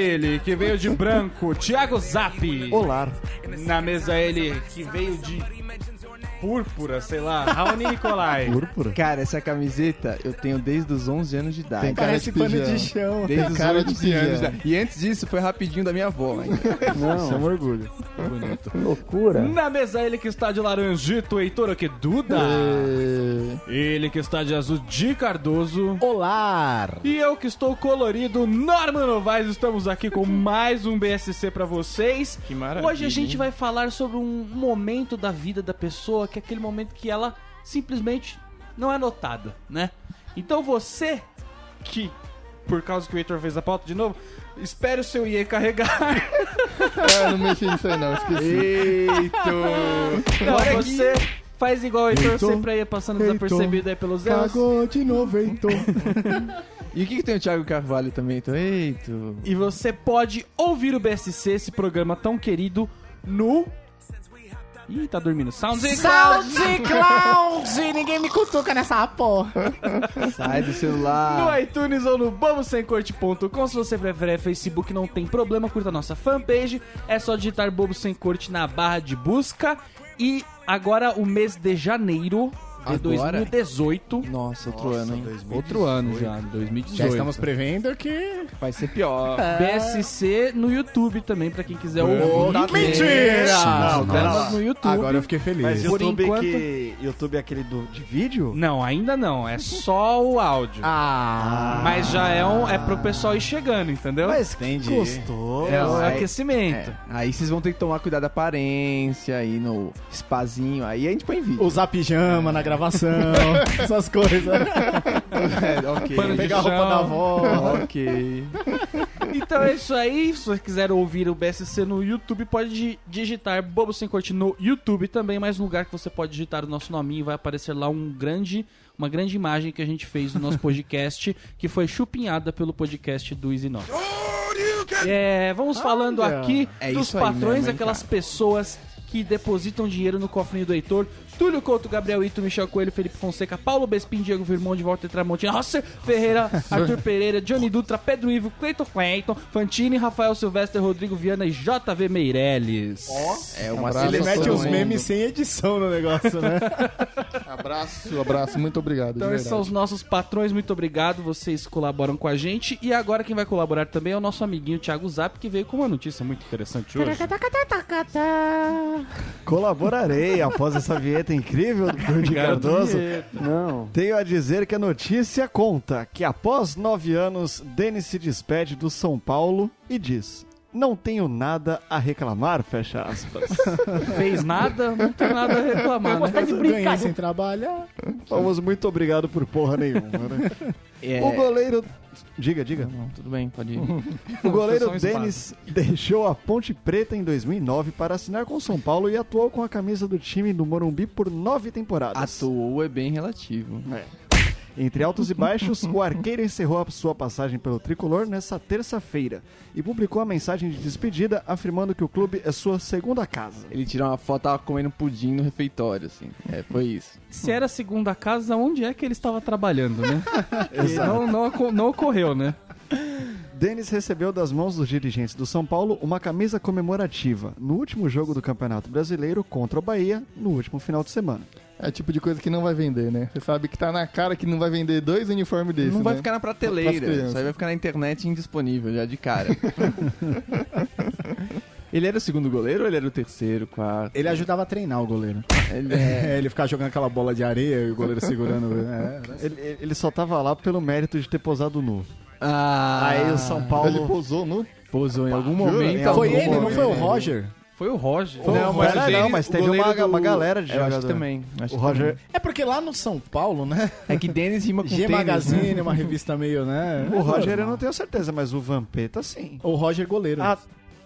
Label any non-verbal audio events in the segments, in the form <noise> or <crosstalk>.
Na mesa ele, que veio de branco, Thiago Zap. Olá. Na mesa ele, que veio de púrpura, sei lá, Raoni Nicolai. Púrpura? Cara, essa camiseta eu tenho desde os 11 anos de idade. Tem cara Parece de pano de chão. Desde os cara 11 de anos de idade. E antes disso foi rapidinho da minha avó. ainda. Isso é um orgulho. <laughs> Loucura. Na mesa ele que está de laranjito, Heitor Oqueduda. Ele que está de azul, Di Cardoso. Olá! E eu que estou colorido, Norman Novaes, estamos aqui com mais um BSC pra vocês. Que maravilha, Hoje a gente hein? vai falar sobre um momento da vida da pessoa, que é aquele momento que ela simplesmente não é notada, né? Então você que, por causa que o Heitor fez a pauta de novo, espere o seu IE carregar. <laughs> É, não mexi nisso aí não, esqueci. Eito! Não, Bora você faz igual o Heitor, Heitor, sempre aí passando Heitor, desapercebido aí pelos erros. Cagou de novo, Heitor. <laughs> E o que, que tem o Thiago Carvalho também? Então, eito! E você pode ouvir o BSC, esse programa tão querido, no. Ih, tá dormindo. Sounds Clouds! E ninguém me cutuca nessa porra. Sai do No celular! iTunes ou no bobosemcorte.com. Se você preferir Facebook, não tem problema, curta a nossa fanpage. É só digitar Bobo Sem Corte na barra de busca. E agora o mês de janeiro de Agora? 2018. Nossa, outro ano, hein? Outro ano já, 2018. Já estamos prevendo que. Vai ser pior. <laughs> BSC no YouTube também, pra quem quiser Oh, ouvir. mentira! Não, Nossa. delas no YouTube. Agora eu fiquei feliz. Mas Por YouTube enquanto- que... YouTube é aquele do, de vídeo? Não, ainda não. É só o áudio. Ah, Mas já é, um, é pro pessoal ir chegando, entendeu? Mas Entendi. gostou. é o aí- aquecimento. É, aí vocês vão ter que tomar cuidado da aparência, aí no spazinho, aí a gente põe vídeo. usar pijama na gravação, <laughs> essas coisas. É, ok. Pano de Pegar a roupa da avó. ok. Então é isso aí. Se você quiser ouvir o BSC no YouTube, pode di- digitar Bobo Sem Corte no YouTube também. Mais um lugar que você pode digitar o nosso nominho. Vai aparecer lá um grande, uma grande imagem que a gente fez no nosso podcast, que foi chupinhada pelo podcast do Easy Note. É, vamos falando aqui É dos patrões, mesmo, aquelas cara? pessoas que depositam dinheiro no cofrinho do Heitor. Túlio Couto, Gabriel Ito, Michel Coelho, Felipe Fonseca, Paulo Bespin, Diego Virmonde, Walter Tramontina, Rosser Ferreira, <laughs> Arthur Pereira, Johnny Dutra, Pedro Ivo, Cleiton Cleiton, Fantini, Rafael Silvestre, Rodrigo Viana e JV Meirelles. É uma Abraço Ele mete os memes sem edição no negócio, né? <laughs> Abraço, abraço, muito obrigado. Então de esses são os nossos patrões, muito obrigado, vocês colaboram com a gente. E agora quem vai colaborar também é o nosso amiguinho Thiago Zap, que veio com uma notícia muito interessante hoje. Colaborarei após essa vinheta incrível do <laughs> Cardoso. Não. Tenho a dizer que a notícia conta que após nove anos, Denis se despede do São Paulo e diz: Não tenho nada a reclamar, fecha aspas. <laughs> Fez nada, não tem nada a reclamar, né? Ganhei sem trabalhar. Famoso, muito obrigado por porra nenhuma, né? É... O goleiro. Diga, diga. Não, tudo bem, pode ir. <laughs> O goleiro Denis deixou a Ponte Preta em 2009 para assinar com o São Paulo e atuou com a camisa do time do Morumbi por nove temporadas. Atuou é bem relativo. É. Entre altos e baixos, o arqueiro encerrou a sua passagem pelo tricolor nessa terça-feira e publicou a mensagem de despedida afirmando que o clube é sua segunda casa. Ele tirou uma foto, tava comendo pudim no refeitório, assim. É, foi isso. Se era a segunda casa, onde é que ele estava trabalhando, né? <laughs> Não, não, não ocorreu, né? Denis recebeu das mãos dos dirigentes do São Paulo uma camisa comemorativa no último jogo do Campeonato Brasileiro contra o Bahia no último final de semana. É o tipo de coisa que não vai vender, né? Você sabe que tá na cara que não vai vender dois uniformes desses, não vai né? ficar na prateleira. Isso aí vai ficar na internet indisponível, já de cara. <laughs> ele era o segundo goleiro ou ele era o terceiro, quarto? Ele ajudava a treinar o goleiro. Ele É, ele ficava jogando aquela bola de areia e o goleiro segurando. É, Ele, ele só tava lá pelo mérito de ter posado nu. Ah, Aí o São Paulo. Ele pousou no... pousou em algum Jura? momento. Em Foi algum ele, não foi o momento. Roger? Foi o Roger. Não, mas, o não, Denis- mas o teve uma, goleiro uma do- galera de Eu acho que também. acho O Roger, É porque lá no São Paulo, né? também. É que Denis rima <laughs> com G tênis, Magazine, né? uma revista meio, né? o Roger eu não tenho certeza, mas o Vampeta sim. O Roger goleiro. Ah,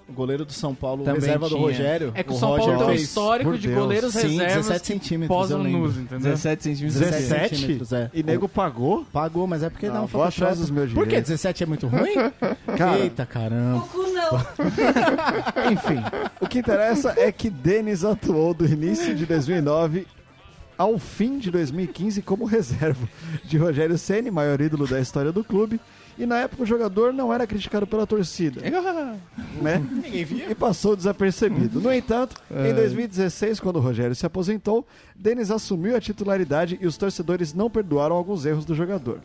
O goleiro do São Paulo, Também reserva do tinha. Rogério. É que o, o São Paulo Roger tem um fez histórico por de Deus. goleiros Sim, reservas 17 que centímetros, posam nus, entendeu? 17 centímetros. 17? centímetros, é. e nego pagou? Pagou, mas é porque Não, não, vou atrás dos meus Por que? direitos. 17 é muito ruim? <laughs> Cara. Eita, caramba. <laughs> Enfim, o que interessa é que Denis atuou do início de 2009 ao fim de 2015 como reserva de Rogério Ceni, maior ídolo da história do clube, E na época o jogador não era criticado pela torcida, <laughs> né? E passou desapercebido. No entanto, em 2016, quando o Rogério se aposentou, Denis assumiu a titularidade e os torcedores não perdoaram alguns erros do jogador.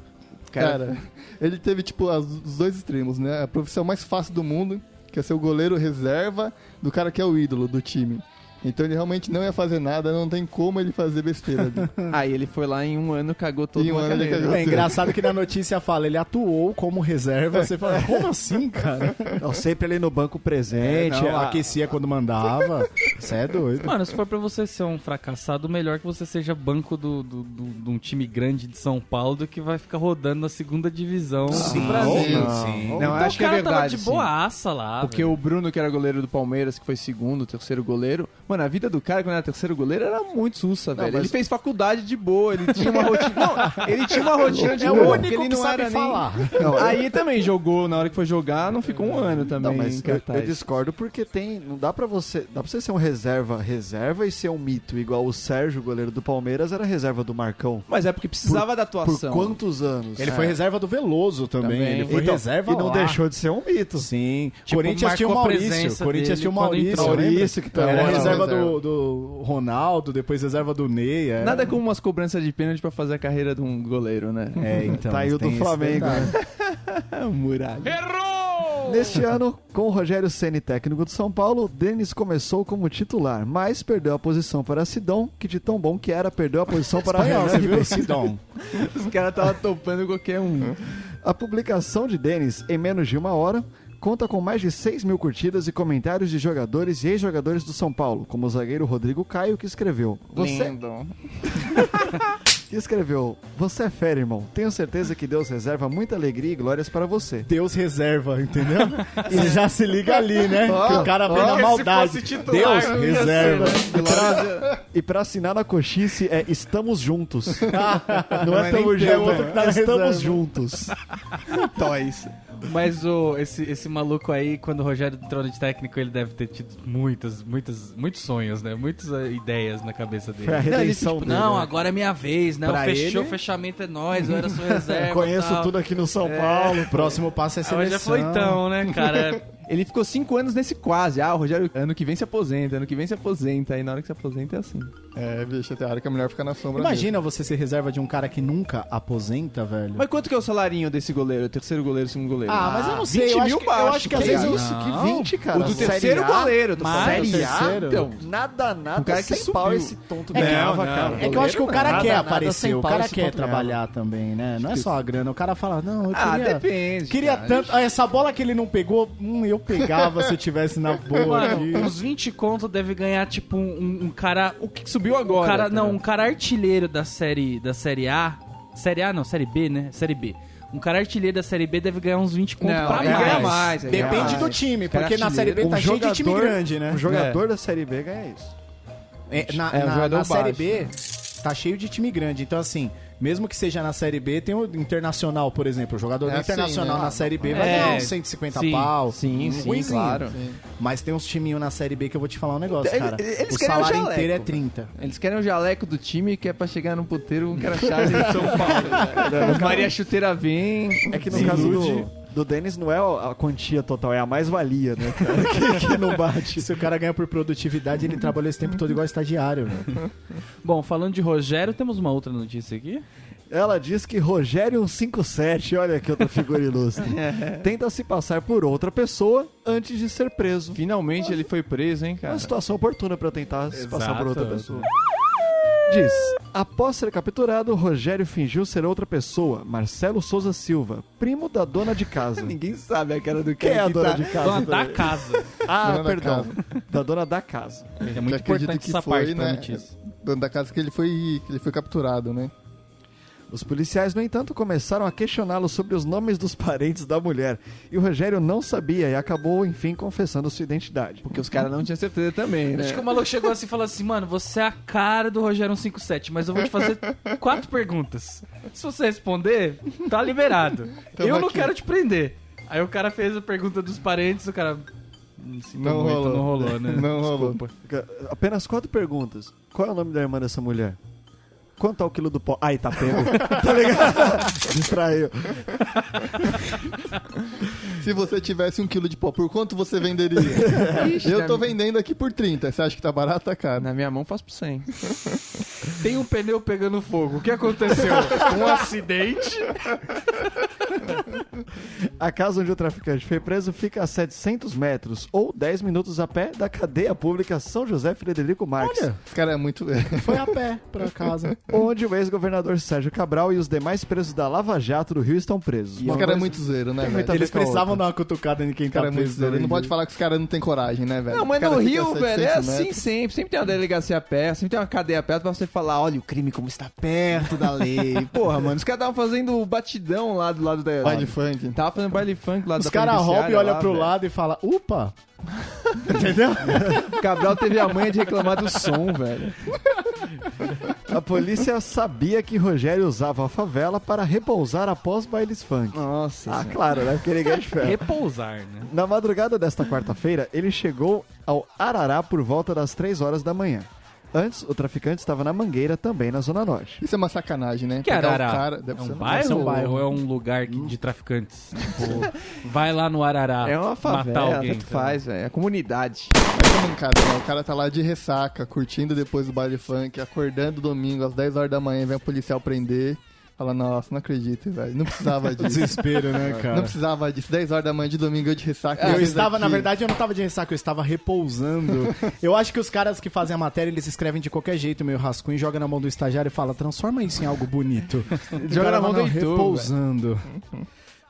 Cara, <laughs> ele teve, tipo, as- os dois extremos, né? A profissão mais fácil do mundo, que é ser o goleiro reserva do cara que é o ídolo do time. Então ele realmente não ia fazer nada, não tem como ele fazer besteira. <laughs> Aí ele foi lá em um ano, cagou todo um ano cagou. É engraçado que na notícia fala, ele atuou como reserva. Você fala, como assim, cara? Não, sempre ali no banco presente. Não, a- aquecia quando mandava. Você é doido. Mano, se for pra você ser um fracassado, melhor que você seja banco do, do, do- de um time grande de São Paulo do que vai ficar rodando na segunda divisão do Brasil. sim. Não, Então acho o que é verdade. de sim. boaça lá. Porque velho. o Bruno, que era goleiro do Palmeiras, que foi segundo, terceiro goleiro. Mano, a vida do cara, quando era terceiro goleiro, era muito sussa, velho. mas- Ele fez faculdade de boa, ele tinha uma <laughs> rotina. Não, ele tinha uma rotina de É o boa, único porque ele que não sabe era falar. <laughs> nem. Aí também jogou, na hora que foi jogar, não ficou um ano também Não, mas em eu, eu discordo porque tem. Não dá pra você. Dá pra você ser um reserva, reserva e ser um mito, igual o Sérgio, goleiro do Palmeiras, era reserva do Marcão. Mas é porque precisava da Por atuação. quantos anos? Ele foi reserva do Veloso também. Também. Ele foi Então, reserva E não lá. deixou de ser um mito. Sim. Tipo, Corinthians tinha o Maurício. presença Corinthians tinha o Maurício. Maurício, que também Era era reserva reserva. do, do Ronaldo, depois reserva do Ney. era- Nada como umas cobranças de pênalti pra fazer a carreira de um goleiro, né? É, <laughs> então. Tá aí o do Flamengo, né? <laughs> Muralha. Neste ano, com o Rogério Ceni técnico do São Paulo, Denis começou como titular, mas perdeu a posição para Sidão, que de tão bom que era, perdeu a posição para Espanhol, Renan? Sidon. <laughs> Os caras estavam topando qualquer um. A publicação de Denis, em menos de uma hora, conta com mais de 6 mil curtidas e comentários de jogadores e ex-jogadores do São Paulo, como o zagueiro Rodrigo Caio, que escreveu: Você Lindo. <laughs> que escreveu: Você é fera, irmão. Tenho certeza que Deus reserva muita alegria e glórias para você. Deus reserva, entendeu? <laughs> Você já se liga ali, né? que o cara vem na Porque se maldade. fosse titular, Deus não reserva. E para assinar na coxice é Estamos Juntos. Não <laughs> Não é é Tamo nem- é Junto, outro que tá é na Estamos. Juntos. Toys. Mas o, esse, esse maluco aí, quando o Rogério entrou de técnico, ele deve ter tido muitas, muitas, muitos sonhos, né? Muitas eh, ideias na cabeça dele. Foi a redenção tipo, dele. não, né? agora é minha vez, né? Pra Fechou, ele- o fechamento é nós, eu era sua <laughs> reserva. Conheço tal. tudo aqui no São Paulo. Próximo passo é seleção. já foi então, né, cara? <laughs> Ele ficou cinco anos nesse quase. Ah, o Rogério, ano que vem se aposenta, ano que vem se aposenta. Aí na hora que se aposenta é assim. É, bicho, tem hora que é melhor ficar na sombra. Imagina você ser reserva de um cara que nunca aposenta, velho. Mas quanto que é o salarinho desse goleiro? Terceiro goleiro, segundo goleiro? Ah, mas eu não sei. 20 eu mil acho que, eu baixo, acho que que às vezes isso? Que Não. 20, cara. o do terceiro A, goleiro. falando. Série A? terceiro? Então, nada, nada O cara que sem pau esse tonto É ganhava, cara. É que eu acho que o cara Nada, quer nada aparecer, sem o cara quer trabalhar também, né? Não é só a grana. O cara fala, não, eu Ah, queria... depende. Queria cara. tanto. Ah, Essa bola que ele não pegou, hum, eu pegava se eu tivesse na boa. Mano, uns 20 conto deve ganhar, tipo, um, um cara. O que subiu Um agora? cara, cara? não, um cara artilheiro da série, da série A. Série A não, série B, né? Série B. Um cara artilheiro da série B deve ganhar uns 20 conto Não, pra ele mais. ganha mais. ganha Depende mais. do time, porque na Série B Um tá cheio de time jogador- grande, né? Um jogador da Série B ganha isso. É, na É, o na- jogador na Série. B tá cheio de time grande. Então, assim, mesmo que seja na Série B, tem o Internacional, por exemplo. O jogador É do assim, Internacional né? na Série B vai É, ganhar uns 150 sim, pau. sim, um sim, claro. Mas tem uns timinhos na Série B que eu vou te falar um negócio, cara. eles o salário jaleco, inteiro é velho. 30. Eles querem o jaleco do time que é pra chegar no puteiro um cara chave <laughs> em São Paulo. Maria Chuteira vem. É que no caso do, do Denis não é a quantia total, é a mais-valia, né, cara? <laughs> que, que não bate. Se o cara ganha por produtividade, ele trabalhou esse tempo todo igual estagiário, velho. <laughs> Bom, falando de Rogério, temos uma outra notícia aqui. Ela diz que Rogério 157, olha aqui outra figura ilustre, <laughs> tenta se passar por outra pessoa antes de ser preso. Finalmente ele foi preso, hein, Uma cara? situação oportuna pra tentar se passar por outra Exato. pessoa. Diz: Após ser capturado, Rogério fingiu ser outra pessoa, Marcelo Souza Silva, primo da dona de casa. <laughs> Ninguém sabe a cara do Quem é a dona tá- de casa? Dona da casa. Ah, Dona da perdão. Da dona da casa. É muito importante que essa foi, parte né? Dono da casa que ele foi, que ele foi capturado, né? Os policiais, no entanto, começaram a questioná-lo sobre os nomes dos parentes da mulher. E o Rogério não sabia e acabou, enfim, confessando sua identidade. Porque os caras não tinham certeza também, né? Acho que o maluco chegou assim e falou assim, mano, você é a cara do Rogério 157, mas eu vou te fazer quatro perguntas. Se você responder, tá liberado. Tamo eu não aqui. quero te prender. Aí o cara fez a pergunta dos parentes, o cara... "Hum, Não muito, rolou. Não rolou, né? Não rolou. Desculpa. Apenas quatro perguntas. Qual é o nome da irmã dessa mulher? Quanto tá o quilo do pó? Ai, tá pego. <laughs> tá ligado? Distraiu. Se você tivesse um quilo de pó, por quanto você venderia? Ixi, Eu tô mi- vendendo aqui por 30. Você acha que tá barato? Tá caro. Na minha mão faço por 100. Tem um pneu pegando fogo. O que aconteceu? um acidente. A casa onde o traficante foi preso fica a 700 metros ou 10 minutos a pé da cadeia pública São José Frederico Marques. Olha, Esse cara é muito. foi a pé pra casa. Onde o ex-governador Sérgio Cabral e os demais presos da Lava Jato do Rio estão presos. Esse Uma cara é muito zoeiro, né, velho? Eles Fica precisavam dar uma cutucada em quem tá cara é muito preso. zoeiro. Ele não pode falar que os caras não têm coragem, né, velho? Não, mas no Rio, velho, é 700 assim metros. sempre. Sempre tem uma delegacia perto, sempre tem uma cadeia perto pra você falar, olha o crime como está perto da lei. <laughs> Porra, mano, os caras estavam fazendo batidão lá do lado da... Baile funk. Tava fazendo baile funk lá Os da caras roubam e olham pro velho. lado e falam, upa! <laughs> Entendeu? Cabral teve a manha de reclamar do som, velho. A polícia sabia que Rogério usava a favela para repousar após bailes funk. Nossa. Ah, senhora. claro, né? Porque ninguém é de ferro. Repousar, né? Na madrugada desta quarta-feira, ele chegou ao Arará por volta das 3 horas da manhã. Antes, o traficante estava na Mangueira, também na Zona Norte. Isso é uma sacanagem, né? Que Pegar Arará? cara- deve é um bairro, ser um bairro. ou é um lugar que- de traficantes? Tipo, vai lá no Arará É uma matar favela, alguém. tanto faz, velho. É a comunidade. Mas é mancada, né? O cara tá lá de ressaca, curtindo depois do baile funk, acordando domingo às 10 horas da manhã, vem o policial prender. Fala, nossa, não acredito, velho. Não precisava <laughs> disso. Desespero, né, cara? Não precisava disso. 10 horas da manhã de domingo eu de ressaca. Eu estava, aqui. na verdade, eu não estava de ressaca, eu estava repousando. <laughs> Eu acho que os caras que fazem a matéria, eles escrevem de qualquer jeito, meio rascunho, joga na mão do estagiário e fala, transforma isso em algo bonito. <laughs> Joga na mão do Heitor, repousando.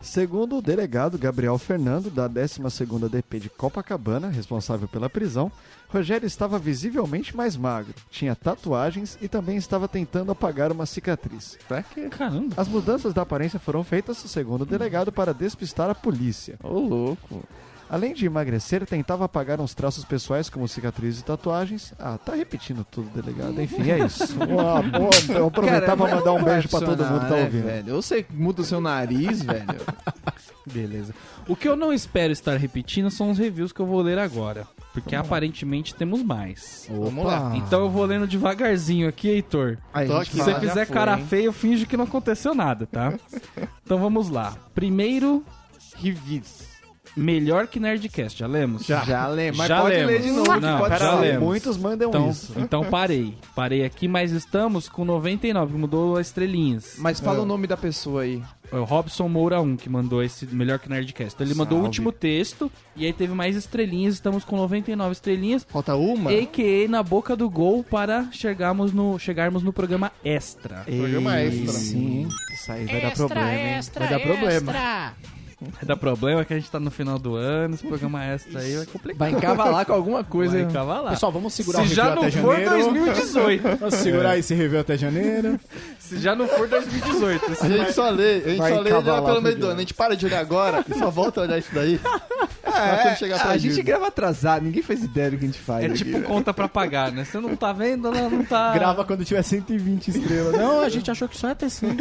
Segundo o delegado Gabriel Fernando, da 12ª DP de Copacabana, responsável pela prisão, Rogério estava visivelmente mais magro, tinha tatuagens e também estava tentando apagar uma cicatriz. Pra quê? Caramba. As mudanças da aparência foram feitas, segundo o delegado, para despistar a polícia. Ô, louco. Além de emagrecer, tentava apagar uns traços pessoais como cicatrizes e tatuagens. Ah, tá repetindo tudo, delegado. Enfim, é isso. <laughs> Boa, boa. Eu aproveitar pra mandar um beijo pra todo mundo que tá né, ouvindo. Velho? Ou você muda o seu nariz, velho. <laughs> Beleza. O que eu não espero estar repetindo são os reviews que eu vou ler agora. Porque aparentemente temos mais. Vamos lá. Então eu vou lendo devagarzinho aqui, Heitor. Aí, Tô aqui. Se você já fizer foi, cara hein? feia, eu finjo que não aconteceu nada, tá? <laughs> Então vamos lá. Primeiro, reviews. Melhor que Nerdcast, já lemos? Já, lembro. Mas Já pode lemos. ler de novo, Não, pode já ser. lemos. Muitos mandam Então, isso. então parei. Parei aqui, mas estamos com 99, que mudou as estrelinhas. Mas fala o nome da pessoa aí. É o Robson Moura 1 que mandou esse Melhor que Nerdcast. Então ele mandou o Salve. último texto e aí teve mais estrelinhas. Estamos com 99 estrelinhas. Falta uma? A.K.A. na boca do gol para chegarmos no, chegarmos no programa extra. Programa extra. Sim. Isso aí vai dar problema, hein? Vai dar problema. Vai dar problema que a gente tá no final do ano, esse programa extra aí vai complicar. Vai encavalar com alguma coisa. Vai cavalar. Pessoal, vamos segurar Se o review já não até for janeiro. 2018. <laughs> Vamos segurar esse review até janeiro. Se já não for 2018. A gente só lê, a gente Vai só lê já encavalar pelo meio do ano. A gente para de olhar agora e só volta a olhar isso daí. <laughs> É, quando chegar pra a gente grava atrasado, ninguém faz ideia do que a gente faz. É aqui, tipo conta pra pagar, né? Você não tá vendo, ela não tá... Grava quando tiver 120 estrelas. Não, a gente achou que só ia ter 100.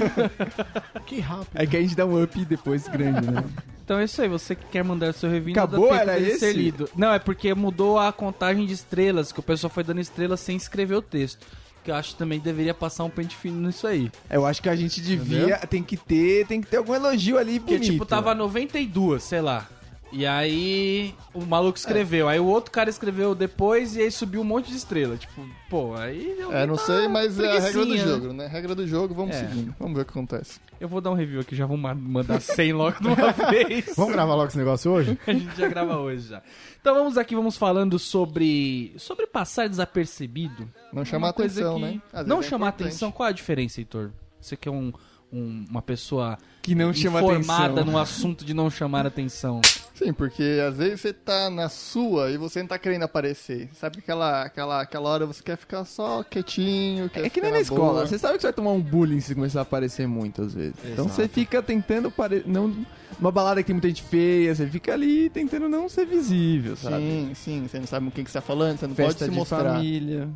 <laughs> que rápido. É que a gente dá um up depois grande, né? Então é isso aí, você que quer mandar seu review Acabou? Era que ser esse? lido. Não, é porque mudou a contagem de estrelas, que o pessoal foi dando estrelas sem escrever o texto. Que eu acho que também deveria passar um pente fino nisso aí. Eu acho que a gente devia, tem que ter, tem que ter algum elogio ali Porque, bonito. tipo, tava 92, sei lá. E aí o maluco escreveu. Aí o outro cara escreveu depois e aí subiu um monte de estrela. Tipo, pô, aí É, não sei, mas é a regra do né? jogo, né? Regra do jogo, vamos É. seguindo. Vamos ver o que acontece. eu vou dar um review aqui, já vou ma- mandar 100 logo de uma <laughs> vez. Vamos gravar logo esse negócio hoje? <laughs> A gente já grava hoje já. Então vamos aqui, vamos falando sobre sobre passar desapercebido. Não chamar atenção, que- né? Às Não é chamar importante. atenção. Qual é a diferença, Heitor? Você que é um, um- uma pessoa que não chama informada atenção. no assunto de não chamar atenção. Sim, porque às vezes você tá na sua e você não tá querendo aparecer. Sabe aquela, aquela, aquela hora você quer ficar só quietinho, quer É que ficar nem na escola, boa. você sabe que você vai tomar um bullying se começar a aparecer muito às vezes. Então você fica tentando pare... não uma balada que tem muita gente feia, você fica ali tentando não ser visível, sabe? Sim, sim, você não sabe com quem que você tá falando, você não Festa pode se de mostrar. família.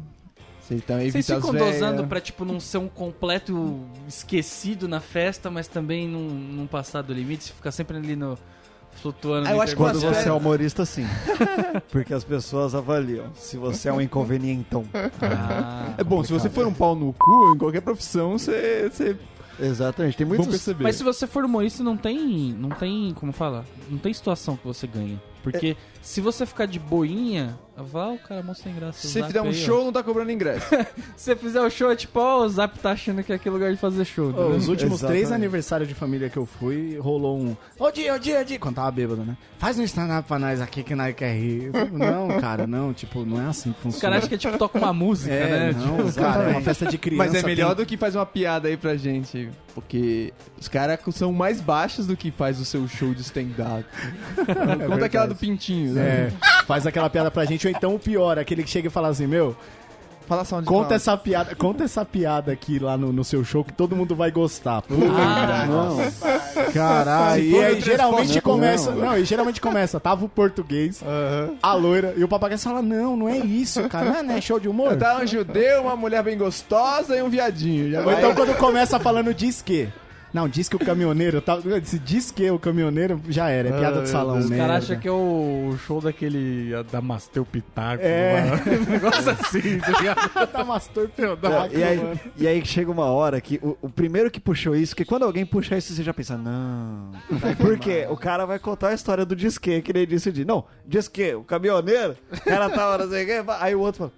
Você então Vocês ficam dosando pra, tipo, não ser um completo esquecido na festa, mas também não, não passar do limite, você fica sempre ali no, flutuando. Ah, no eu acho que Quando você é humorista, sim. <laughs> Porque as pessoas avaliam se você é um inconvenientão. Ah. É bom, se você for um pau no cu, em qualquer profissão, você. você... Exatamente. Tem muitos. perceber. Mas se você for humorista, não tem. Não tem. Como fala? Não tem situação que você ganha. Porque se você ficar de boinha, vá o cara mostra sem graça. Se fizer um aí, ó. show, não tá cobrando ingresso. <laughs> Se você fizer o show, é tipo, ó, o Zap tá achando que é aquele lugar de fazer show. Entendeu? os últimos três Exatamente. aniversários de família que eu fui, rolou um. Ô dia, ô dia, ô dia. Quando tava bêbado, né? Faz um stand-up pra nós aqui que nós quer rir. Falei, não, cara, não, tipo, não é assim que Os funciona. caras acham que é tipo, toca uma música, é, né? não, Tipo, cara, é uma festa de criança. Mas é melhor tem- do que fazer uma piada aí pra gente. Porque os caras são mais baixos do que faz o seu show de stand-up. <laughs> Conta aquela do pintinho, né? É, faz aquela piada pra gente, ou então o pior, aquele que chega e fala assim, meu, Fala só onde conta essa piada, conta essa piada aqui lá no, no seu show que todo mundo vai gostar. Puta Ah, Não. Caralho, e aí geralmente transporte, começa. não, Não, e geralmente começa, tava o português, a loira, e o papagaio fala: Não, não é isso, cara, não é, não é show de humor. Tá um judeu, uma mulher bem gostosa e um viadinho. Já Ou vai- então quando começa falando diz que. Não, diz que o caminhoneiro. Tá, se diz que o caminhoneiro já era, é piada de salão Os mesmo. caras acham que é o show daquele a Damastel Pitaco. É. <laughs> Um negócio assim, tá ligado? <laughs> tá mastor É, e, aí, e aí chega uma hora que o, o primeiro que puxou isso, que quando alguém puxa isso, você já pensa, não. Porque o cara vai contar a história do disque, que ele disse de. Não, disque, o caminhoneiro, o cara tava, não sei o quê, aí o outro fala.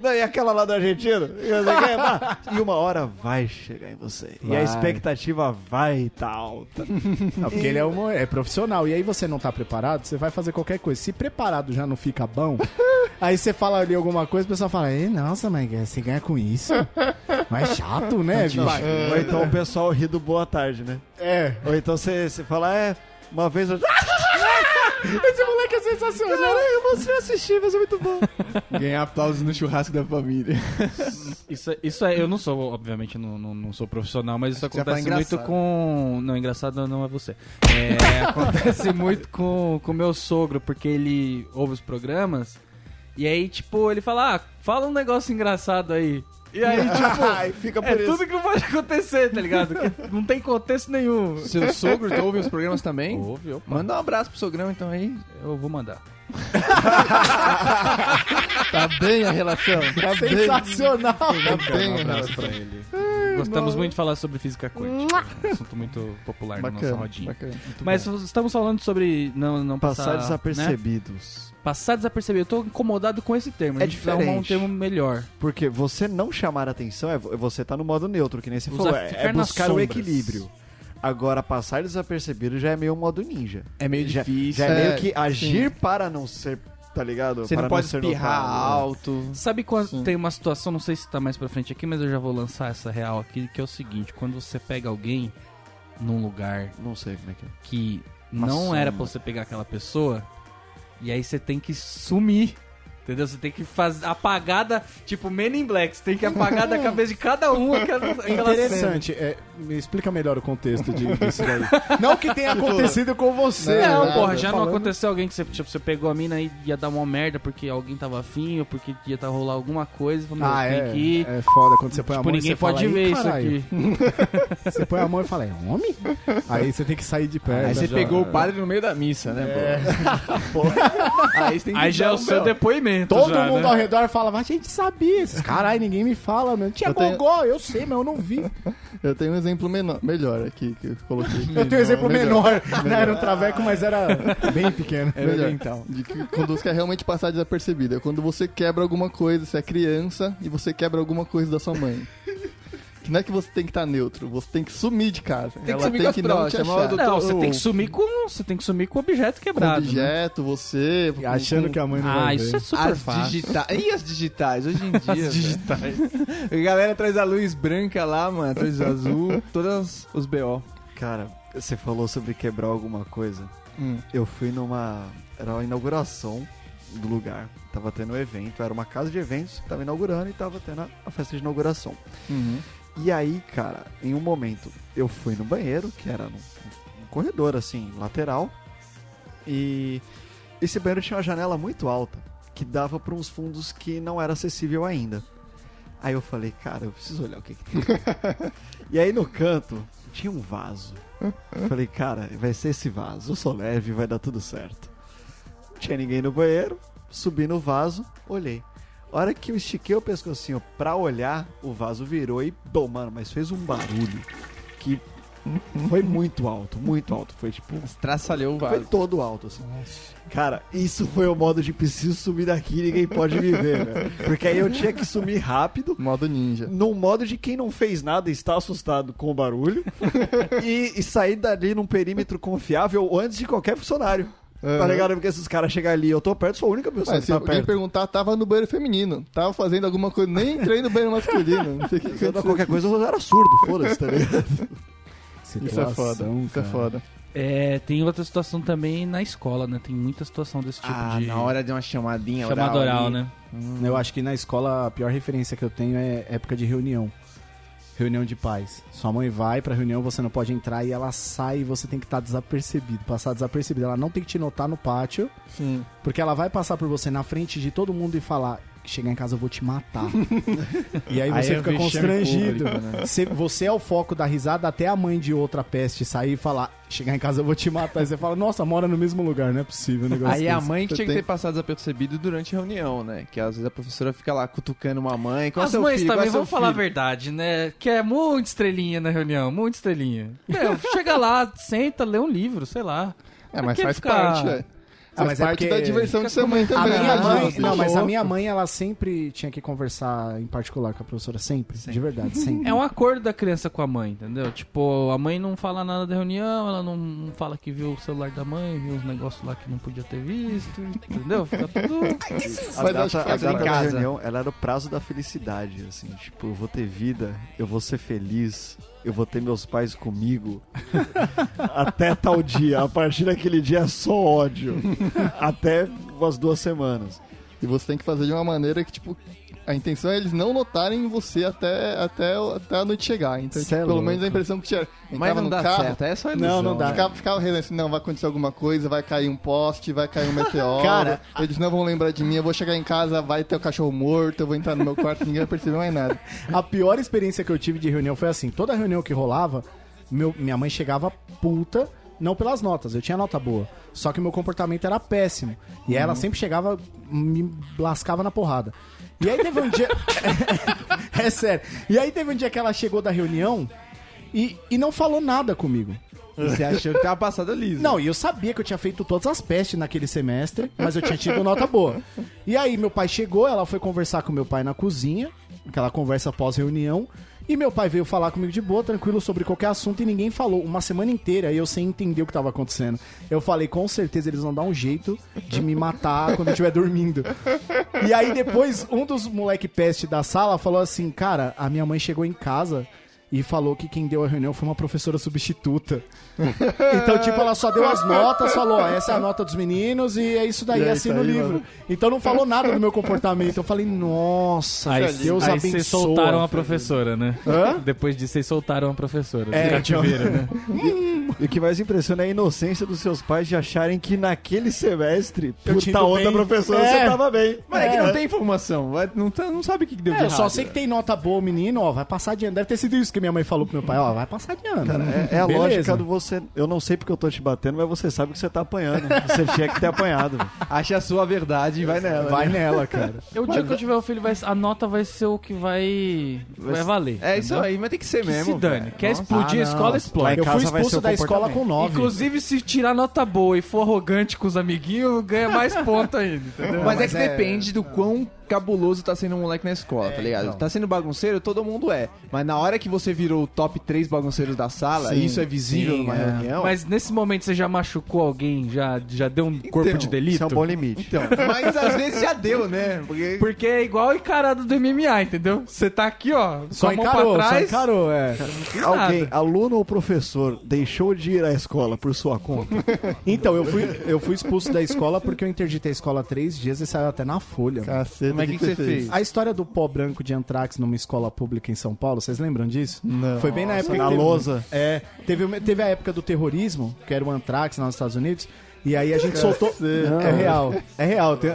Não, e aquela lá do argentino? E. <laughs> E uma hora vai chegar em você. E a Vai. expectativa vai estar alta. Não, porque ele é, humor, é profissional. E aí você não tá preparado, você vai fazer qualquer coisa. Se preparado já não fica bom, <laughs> aí você fala ali alguma coisa, o pessoal fala, Ei, nossa, mas você ganha com isso? Mas é chato, né, bicho? Ou então o pessoal ri do boa tarde, né? É. Ou então você, você fala, é, uma vez eu. <laughs> Esse moleque é sensacional. Caralho, você assistiu, mas é muito bom. <laughs> Ganhar aplausos no churrasco da família. <laughs> Isso, é- isso é, eu não sou, obviamente, não, não, não sou profissional, mas isso Você acontece muito com. Não, engraçado não é você. É, <laughs> acontece muito com o meu sogro, porque ele ouve os programas e aí, tipo, ele fala, ah, fala um negócio engraçado aí. E aí, <laughs> tipo, Ai, fica por é isso. tudo que pode acontecer, tá ligado? Que não tem contexto nenhum. Seu sogro ouve os programas também? Ouve, opa. Manda um abraço pro sogrão então aí. Eu vou mandar. <laughs> Tá bem a relação. Tá bem. Sensacional. Tá bem Um abraço pra ele. Gostamos muito de falar sobre física quântica. É um assunto muito popular na nossa Bacana, rodinha. bacana. Mas bom. estamos falando sobre não, não passar, Passar né? desapercebidos. Passar desapercebido. Eu tô incomodado com esse termo. A É arrumar um diferente. termo melhor. Porque você não chamar atenção é vo- você tá no modo neutro, que nem você Usar- falou. É, é buscar o equilíbrio. Agora, passar desapercebido já é meio modo ninja. É meio Já, difícil. já é, É, meio que agir para não ser, tá ligado? Você não pode ser espirrar notado. alto. Sabe quando Sim. tem uma situação, não sei se tá mais pra frente aqui, mas eu já vou lançar essa real aqui, que é o seguinte, quando você pega alguém num lugar Não sei como é que é. que Uma não era pra você pegar aquela pessoa, e aí você tem que sumir. Entendeu? Você tem que fazer apagada, tipo Men in Black, você tem que apagar da cabeça de cada um <laughs> aquela, aquela cena. Interessante. É, me explica melhor o contexto de- disso daí. <laughs> Não que tenha acontecido com você. Não, nada, porra, já não falando- aconteceu alguém que você, tipo, você pegou a mina e ia dar uma merda porque alguém tava afim ou porque ia tá rolar alguma coisa, Ah, é. que ir. É foda quando você põe a Tipo, mão e ninguém você fala, pode "Ih, ver isso caralho." aqui. <laughs> Você põe a mão e fala, é homem? Aí você tem que sair de perto. Aí você já- pegou o padre no meio da missa, né, pô? Aí você tem que Aí já é o seu belo. Depoimento. Todo já, mundo né? ao redor falava, a gente sabia. Esses Caralho, ninguém me fala, meu. Tinha Eu tenho- gogó, eu sei, mas eu não vi. <laughs> Eu tenho um exemplo menor, melhor aqui que eu coloquei. aqui. Eu tenho um exemplo Melhor. menor. Não era um traveco, mas era bem pequeno. É Melhor. então. De que quando você quer realmente passar desapercebido. É quando você quebra alguma coisa, você é criança e você quebra alguma coisa da sua mãe. Que não é que você tem que estar neutro, você tem que sumir de casa. que Ela sumir tem com as que não te próximas, achar. Não, você tem que sumir com. Você tem que sumir com o objeto Com quebrado. né? objeto, você. com- Achando que a mãe não Ah, vai isso ver. é super as fácil. digitais. E as digitais? Hoje em <laughs> dia. As digitais. <laughs> A galera traz a luz branca lá, mano. Traz <laughs> azul. Todas os BO. Cara, você falou sobre quebrar alguma coisa. Hum. Eu fui numa. Era a inauguração do lugar. Tava tendo um evento, era uma casa de eventos que tava inaugurando e tava tendo a- a festa de inauguração. Uhum. E aí, cara, em um momento eu fui no banheiro, que era num, num corredor assim, lateral. E esse banheiro tinha uma janela muito alta, que dava para uns fundos que não era acessível ainda. Aí eu falei, cara, eu preciso olhar o que, que tem. <laughs> e aí no canto tinha um vaso. Eu falei, cara, vai ser esse vaso. Eu sou leve, vai dar tudo certo. Não tinha ninguém no banheiro, subi no vaso, olhei. A hora que eu estiquei o pescocinho pra olhar, o vaso virou e, bom, mano, mas fez um barulho que foi muito alto, muito alto. Foi tipo. Estraçalhou o Foi vaso. todo alto, assim. Cara, isso foi o modo de preciso sumir daqui, ninguém pode me ver, velho. Porque aí eu tinha que sumir rápido, Modo ninja. num modo de quem não fez nada e está assustado com o barulho, <laughs> e, e sair dali num perímetro confiável antes de qualquer funcionário. Tá Aham. ligado? Porque se os caras chegarem ali, eu tô perto, sou a única pessoa Mas que se tá perto. perguntar, tava no banheiro feminino. Tava fazendo alguma coisa, nem entrei no banheiro masculino. Não sei o que Se eu dar aconteceu. qualquer coisa, eu era surdo, foda-se, tá ligado? Isso é foda. Isso é foda. É, tem outra situação também na escola, né? Tem muita situação desse tipo Ah, de na hora de uma chamadinha chamada oral, ali. né? Eu acho que na escola a pior referência que eu tenho é época de reunião. Reunião de pais. Sua mãe vai pra reunião, você não pode entrar e ela sai e você tem que estar desapercebido, passar desapercebido. Ela não tem que te notar no pátio, Sim. porque ela vai passar por você na frente de todo mundo e falar: chegar em casa eu vou te matar. <laughs> e aí Aí você é fica constrangido. público, né? Você, você é o foco da risada até a mãe de outra peste sair e falar: chegar em casa eu vou te matar. E você fala: nossa, mora no mesmo lugar, não é possível. Um negócio Aí é a mãe que Você tinha que tem- ter passado desapercebido durante a reunião, né? Que às vezes a professora fica lá cutucando uma mãe. Qual As seu mães filho? Também vão falar a verdade, né? Que é muito estrelinha na reunião, muito estrelinha. Meu, chega lá, senta, lê um livro, sei lá. É, mas que faz ficar- parte, é. Ah, mas é parte porque- da diversão de ser mãe A também. minha né? mãe, não, mas a minha mãe, ela sempre tinha que conversar em particular com a professora, sempre, de verdade, sempre. É um acordo da criança com a mãe, entendeu? Tipo, a mãe não fala nada da reunião, ela não, fala que viu o celular da mãe, viu os negócios lá que não podia ter visto, entendeu? Fica tudo. <laughs> A Mas data, que a em data da reunião, ela era o prazo da felicidade, assim, tipo, eu vou ter vida, eu vou ser feliz, eu vou ter meus pais comigo <laughs> até tal dia. A partir daquele dia é só ódio. Até umas duas semanas. E você tem que fazer de uma maneira que, tipo, a intenção é eles não notarem você até, até, até a noite chegar. Então, Cê é tipo, pelo louco. menos a impressão que tinha. Mas não no dá carro, certo, é só ilusão. Não, não dá. né? Ficava, ficava assim, não, vai acontecer alguma coisa, vai cair um poste, vai cair um meteoro. Cara, eles não vão lembrar de mim, eu vou chegar em casa, vai ter o cachorro morto, eu vou entrar no meu quarto, ninguém vai perceber mais nada. <laughs> A pior experiência que eu tive de reunião foi assim: toda reunião que rolava, meu- minha mãe chegava puta, não pelas notas, eu tinha nota boa. Só que meu comportamento era péssimo. E ela sempre chegava, me lascava na porrada. E aí teve um dia. <laughs> é sério. E aí teve um dia que ela chegou da reunião e, e não falou nada comigo. Você achou que tava passada liso. Não, e eu sabia que eu tinha feito todas as pestes naquele semestre, mas eu tinha tido nota boa. E aí meu pai chegou, ela foi conversar com meu pai na cozinha, aquela conversa pós-reunião, e meu pai veio falar comigo de boa, tranquilo, sobre qualquer assunto, e ninguém falou. Uma semana inteira, e eu sem entender o que tava acontecendo. Eu falei, com certeza eles vão dar um jeito de me matar quando eu estiver dormindo. E aí depois, um dos moleque peste da sala falou assim, cara, a minha mãe chegou em casa... E falou que quem deu a reunião foi uma professora substituta. <laughs> Então, tipo, ela só deu as notas, falou, ó, essa é a nota dos meninos e é isso daí, é assim isso no aí, livro. mano. Então não falou nada do meu comportamento. Eu falei, nossa, Aí, Deus aí abençoe. vocês soltaram a professora, né? Hã? Depois disso, vocês soltaram a professora. É, cativeiro, né? <laughs> E o que mais impressiona é a inocência dos seus pais de acharem que naquele semestre, Eu por tal outra bem. professora, É. você tava bem. Mas é que não tem informação. Não, tá- não sabe o que deu de É, eu errado. só sei que tem nota boa o menino, ó, vai passar de ano. Deve ter sido isso que minha mãe falou pro meu pai, ó, vai passar de ano. Cara, é, é a lógica do você. Eu não sei porque eu tô te batendo, mas você sabe que você tá apanhando. Você tinha que ter apanhado. <laughs> Acha a sua verdade e vai nela. Vai né? nela, cara. <laughs> O dia que eu tiver um filho, vai, a nota vai ser o que vai, vai valer. É isso aí, mas tem que ser Que mesmo. se dane. Quer Nossa. explodir Ah, a escola, explode. Eu fui expulso o da escola com nove. Inclusive, se tirar nota boa e for arrogante com os amiguinhos, ganha mais ponto ainda, entendeu? Mas, é mas que é- depende do quão cabuloso tá sendo um moleque na escola, tá ligado? então. Tá sendo bagunceiro, todo mundo é. Mas na hora que você virou o top 3 bagunceiros da sala, Sim, e isso é visível sim, numa é. reunião. Mas nesse momento você já machucou alguém? Já, já deu um corpo de delito? Isso é um bom limite. Então, <laughs> mas às vezes já deu, né? Porque Porque é igual a encarada do MMA, entendeu? Você tá aqui, ó, Só com a mão encarou, pra só trás. encarou, é. Alguém, aluno ou professor, deixou de ir à escola por sua conta? Então, eu fui, eu fui expulso da escola porque eu interditei a escola três dias e saiu até na folha. Caceta, Mas o que, que você fez? A história do pó branco de antrax numa escola pública em São Paulo, vocês lembram disso? Não. Foi bem na época na teve- lousa. É, teve, teve a época do terrorismo, que era o antrax lá nos Estados Unidos. E aí a gente soltou. É real, é real. Tem-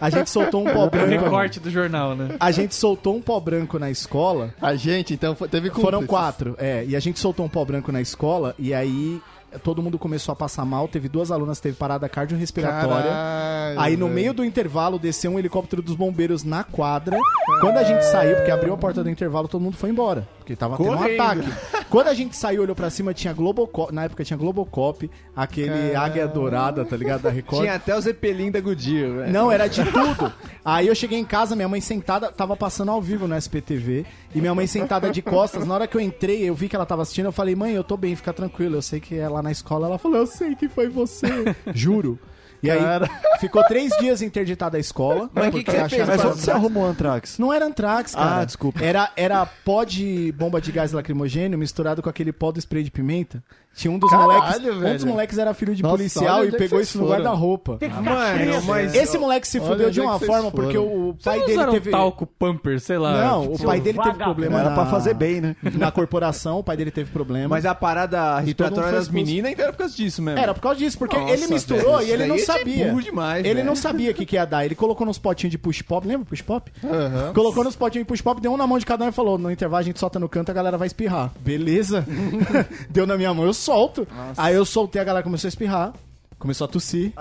A gente soltou um pó <laughs> branco. Recorte do jornal, né? A gente soltou um pó branco na escola. A gente, então, teve Foram cúmplices. quatro, é. E a gente soltou um pó branco na escola e aí todo mundo começou a passar mal. Teve duas alunas teve parada cardiorrespiratória. Caralho, Aí no velho. meio do intervalo desceu um helicóptero dos bombeiros na quadra. Quando a gente saiu, porque abriu a porta do intervalo, todo mundo foi embora. Porque tava tendo um Correndo. ataque. Quando a gente saiu, olhou pra cima, tinha Globocop. Na época tinha Globocop, aquele Caralho. águia dourada, tá ligado? Da Record. Tinha até o Zeppelin da Goodyear, velho. Não, era de tudo. Aí eu cheguei em casa, minha mãe sentada, tava passando ao vivo no SPTV, e minha mãe sentada de costas. Na hora que eu entrei, eu vi que ela tava assistindo, eu falei, mãe, eu tô bem, fica tranquilo. Eu sei que é lá na escola. Ela falou, eu sei que foi você. Juro. E aí, <laughs> ficou três dias interditada a escola. Mas o que que você fez, Mas onde você arrumou o Antrax? Não era Antrax, cara. Ah, desculpa. Era, era pó de bomba de gás lacrimogênio misturado com aquele pó do spray de pimenta. Tinha um dos Caralho, moleques. Um dos velho. moleques era filho de Nossa, policial e é pegou isso no guarda-roupa. Mano, mas... Esse moleque se fudeu de é uma forma foram. porque o pai Pai dele teve. talco pumper, sei lá. Não, tipo, o pai dele teve problema. Era na... pra fazer bem, né? Na corporação, o pai dele teve problema. Mas a parada respiratória das meninas então era por causa disso mesmo. Era por causa disso, porque Nossa, ele misturou velho, e ele não é sabia. burro demais, ele velho. não sabia o que, que ia dar. Ele colocou nos potinhos de push pop, lembra push pop? Aham. Colocou nos potinhos de push pop, deu um na mão de cada um e falou: no intervalo a gente solta no canto, a galera vai espirrar. Beleza? <laughs> deu na minha mão, eu solto. Aí eu soltei, a galera começou a espirrar, começou a tossir,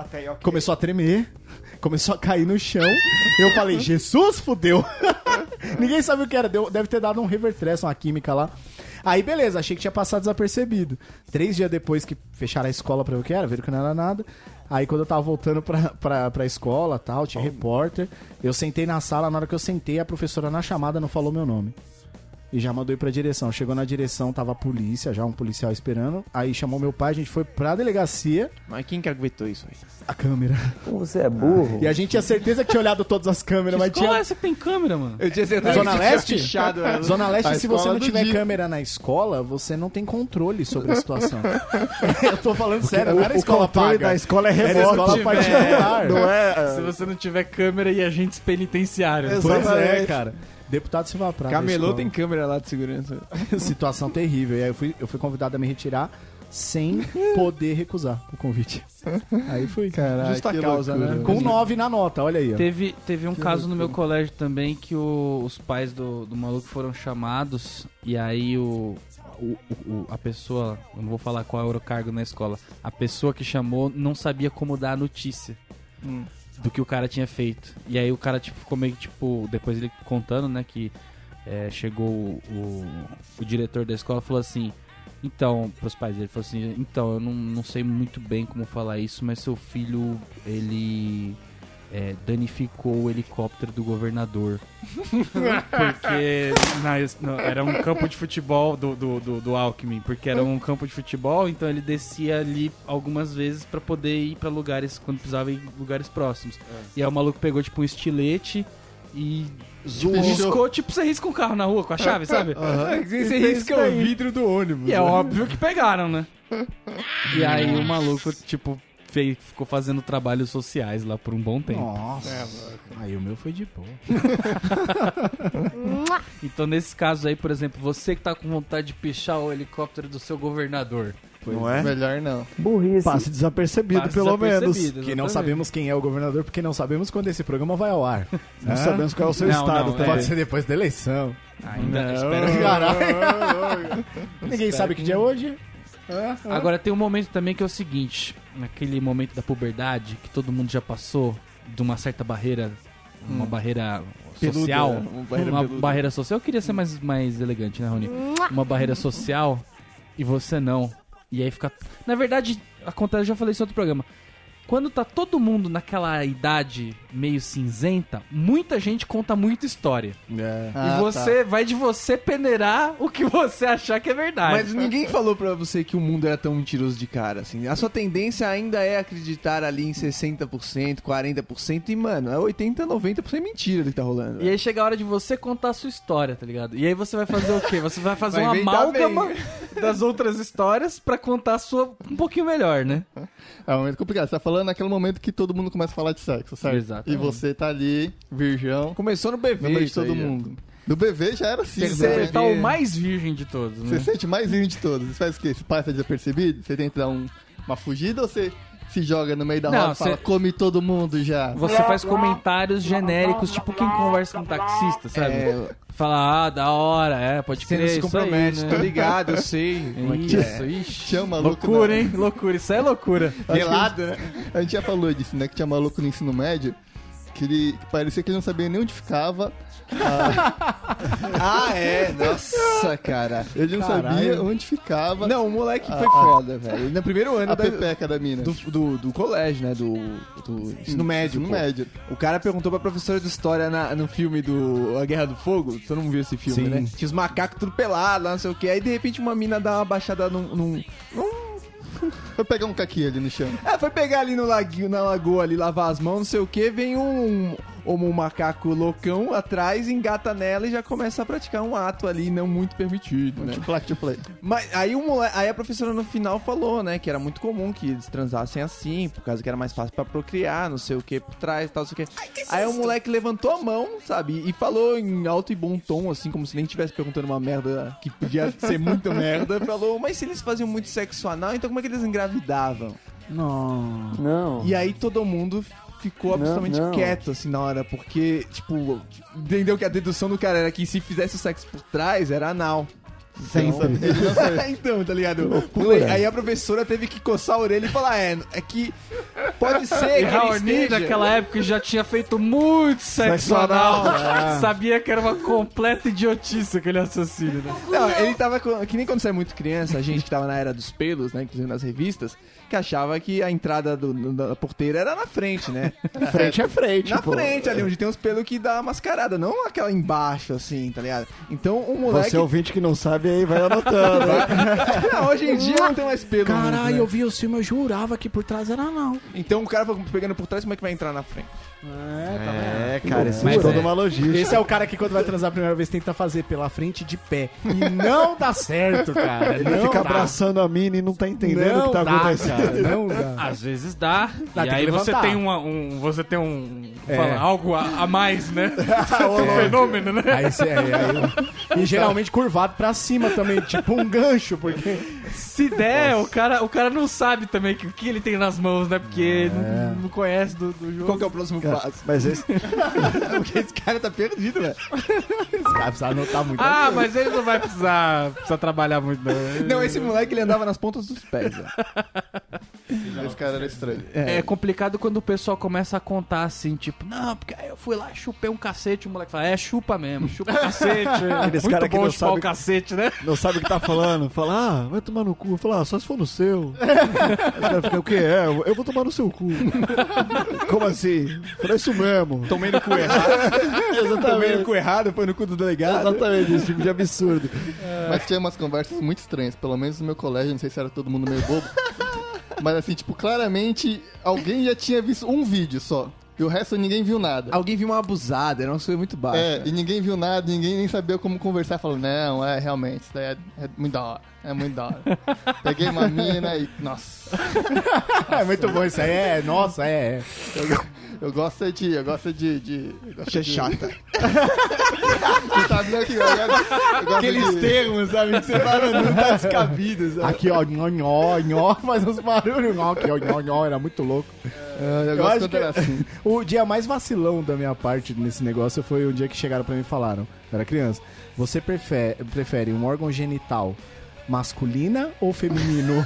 começou a tremer, começou a cair no chão. eu falei: Jesus, fudeu. <laughs> Ninguém sabe o que era, deve ter dado um revertress, uma química lá. Aí beleza, achei que tinha passado desapercebido. Três dias depois que fecharam a escola pra ver o que era, viram que não era nada. Aí quando eu tava voltando pra, pra, pra escola tal, tinha repórter. Eu sentei na sala, na hora que eu sentei, a professora na chamada não falou meu nome. E já mandou ir pra direção. Chegou na direção, tava a polícia, já um policial esperando. Aí chamou meu pai, a gente foi pra delegacia. Mas quem que aguentou isso aí? A câmera. Você é burro. E a gente tinha certeza que tinha olhado todas as câmeras, Que mas escola é tinha. essa que tem câmera, mano? Eu tinha certeza Zona que tinha Leste? pichado ela. Zona Leste, A se você não tiver dia. câmera na escola, você não tem controle sobre a situação. <laughs> eu tô falando sério, não era o escola controle paga. da escola é Era remoto. escola particular. Não é... Se você não tiver câmera e agentes penitenciários. Pois é, cara. Deputado Silva Prata. Camelô tem câmera lá de segurança. <laughs> Situação terrível. E aí eu fui, eu fui convidado a me retirar sem <laughs> poder recusar o convite. Aí fui. Caralho, Justa que causa, loucura, né? Com nove na nota, olha aí. Ó. Teve, teve um caso no meu colégio também que o- os pais do, do maluco foram chamados e aí o, o- o- a pessoa, eu não vou falar qual era o cargo na escola, a pessoa que chamou não sabia como dar a notícia do que o cara tinha feito. E aí o cara tipo, ficou meio que tipo, depois ele contando, né, que é, chegou o, o, diretor da escola falou assim. Então, pros pais dele, falou assim: Então, eu não, não sei muito bem como falar isso, mas seu filho, ele é, danificou o helicóptero do governador. porque na- no- era um campo de futebol do, do, do, do Alckmin, porque era um campo de futebol, então ele descia ali algumas vezes pra poder ir pra lugares, quando precisava ir em lugares próximos. E aí o maluco pegou tipo um estilete e Zoou. riscou, tipo você risca um carro na rua com a chave, sabe? <laughs> Você risca o vidro do ônibus. E é óbvio que pegaram, né? E aí o maluco, tipo, fez, ficou fazendo trabalhos sociais lá por um bom tempo. Nossa. aí o meu foi de boa. Então, nesse caso aí, por exemplo, você que tá com vontade de pichar o helicóptero do seu governador. Não é? Melhor não. Burrice. Passe desapercebido, passa pelo menos. desapercebido, Que não exatamente. sabemos quem é o governador, porque não sabemos quando esse programa vai ao ar. Não Hã? sabemos qual é o seu Não, estado não, também. Pode ser depois da eleição. Ainda espero Caralho. Ninguém sabe que dia é hoje. Agora tem um momento também que é o seguinte, naquele momento da puberdade que todo mundo já passou de uma certa barreira, uma barreira social, Peluda, uma barreira uma barreira social. Eu queria ser mais, mais elegante, né, Rony? Uma barreira social e você não. E aí fica. Na verdade, acontece, eu já falei isso em outro programa. Quando tá todo mundo naquela idade meio cinzenta, muita gente conta muita história. Ah, e você vai de você peneirar o que você achar que é verdade. Mas ninguém falou pra você que o mundo era tão mentiroso de cara, assim. A sua tendência ainda é acreditar ali em 60%, 40%, e, mano, é 80%, 90% mentira do que tá rolando. E aí chega a hora de você contar a sua história, tá ligado? E aí você vai fazer o quê? Você vai fazer Vai uma amálgama das outras histórias pra contar a sua um pouquinho melhor, né? É um momento complicado. Você tá falando naquele momento que todo mundo começa a falar de sexo, certo? Exatamente. E você tá ali, virgão, Começou no no BV, meio de todo aí, mundo. Do BV já era assim, Você né? tá o mais virgem de todos, Você né? sente mais virgem de todos. Você faz o quê? Você passa desapercebido? Você tenta dar um- uma fugida ou você se joga no meio da Não, roda e fala, cê- come todo mundo já. Você faz comentários genéricos, tipo quem conversa com um taxista, sabe? É. Fala, ah, da hora, é, pode Você crer. não se compromete, aí, né? tô ligado, eu sei. <laughs> Como é que Isso, é? ixi. Tinha um maluco Loucura, na- hein? Loucura, isso aí é loucura. Pelado, né? A gente já falou disso, né? Que tinha maluco no ensino médio que ele que parecia que ele não sabia nem onde ficava. <laughs> Ah, é? Nossa, cara. Ele não Caralho. sabia onde ficava Não, o moleque foi Ah, ah. foda, velho. No primeiro ano a da- pepeca da mina. do, do, do colégio, né? Do, do ensino médio. Ensino pô. médio. O cara perguntou pra professora de história na- no filme do A Guerra do Fogo. Todo mundo viu esse filme, Sim. né? Tinha os macacos tudo pelado não sei o que. Aí de repente uma mina dá uma baixada num. num- Foi pegar um caqui ali no chão. É, foi pegar ali no laguinho, na lagoa ali, lavar as mãos, não sei o que. Vem um, um, um macaco loucão atrás, engata nela e já começa a praticar um ato ali não muito permitido, né? Play. Mas aí, o mole... aí a professora no final falou, né, que era muito comum que eles transassem assim, por causa que era mais fácil pra procriar, não sei o que, por trás, tal, não sei o que. Aí o moleque levantou a mão, sabe, e falou em alto e bom tom, assim, como se nem estivesse perguntando uma merda que podia ser muito merda. Falou, mas se eles faziam muito sexo anal, então como é que eles engravidavam? Não. Não. E aí todo mundo ficou absolutamente não. quieto, assim, na hora, porque, tipo, entendeu que a dedução do cara era que se fizesse o sexo por trás, era anal. Sempre. Ele não sabia. então, tá ligado? Pulei. Aí a professora teve que coçar a orelha e falar: é, é que pode ser E que ele Raoni, esteja... naquela época, já tinha feito muito sexo Sexo anal. anal. <laughs> Sabia que era uma completa idiotice aquele raciocínio, né? Não, ele tava com- que nem quando você é muito criança, a gente que tava na era dos pelos, né, inclusive nas revistas, que achava que a entrada do- da porteira era na frente, né? <laughs> Frente é frente, na pô. frente ali, onde tem os pelos que dá mascarada, não aquela embaixo, assim, tá ligado? Então o moleque... Você ouvinte que não sabe aí, vai anotando. <laughs> Não, hoje em dia não tem mais pelo. Caralho, né? eu vi o filme, eu jurava que por trás era não. Então o cara foi pegando por trás, como é que vai entrar na frente? É, cara, isso Mas é toda é. uma logística. Esse é o cara que quando vai transar a primeira vez tenta fazer pela frente de pé. E não dá certo, cara. Ele não fica dá. abraçando a mina e não tá entendendo não o que tá dá, acontecendo. cara, não dá. Às vezes dá. Dá, e tem aí que você tem uma, um. Você tem um. É. fala, algo a, a mais, né? <laughs> um fenômeno, né? Aí, cê- aí, aí- e geralmente curvado pra cima também, tipo um gancho, porque. Se der, o cara, o cara não sabe também que- o que ele tem nas mãos, né? Porque não, não conhece do, do jogo. Qual que é o próximo Mas esse, <laughs> Porque esse cara tá perdido, velho. Esse cara precisa anotar muito. Ah, mas ele não vai precisar, precisar trabalhar muito, não. Não, esse moleque ele andava nas pontas dos pés, velho. Esse cara era estranho. É complicado quando o pessoal começa a contar assim, tipo, não, porque aí eu fui lá, chupei um cacete, o moleque fala, é, chupa mesmo, chupa o cacete. <laughs> Muito cara que bom não chupar sabe- o cacete, né? não sabe o que tá falando. Fala, ah, vai tomar no cu. Fala, ah, só se for no seu. <laughs> Aí o cara fica, o que é? Eu vou tomar no seu cu. <laughs> Como assim? Fala isso mesmo. Tomei no cu errado. Tomei no Exatamente. cu errado, foi no cu do delegado. Exatamente, esse tipo de absurdo. Mas tinha umas conversas muito estranhas, pelo menos no meu colégio, não sei se era todo mundo meio bobo. Mas assim, tipo, claramente alguém já tinha visto um vídeo só. E o resto ninguém viu nada. Alguém viu uma abusada, era uma coisa muito baixa. É, e ninguém viu nada, ninguém nem sabia como conversar. Falou, não, é realmente, isso daí é, é muito da hora. É muito da hora. Peguei uma mina e. Nossa. É muito bom isso aí. É, nossa, é. é. Eu gosto de. Eu gosto de. de <laughs> eu gosto Achei de- chata. Você sabe, que eu, eu gosto Aqueles de- termos, sabe? Que você fala, não tá descabido, sabe? Aqui, ó, nhó, nhó, nhó, faz uns barulhos, nhó, aqui, ó, nhó, nhó, era muito louco. É, eu, Eu gosto acho que- era assim. O dia mais vacilão da minha parte nesse negócio foi o dia que chegaram pra mim e falaram, eu era criança, você prefere, prefere um órgão genital masculina ou feminino?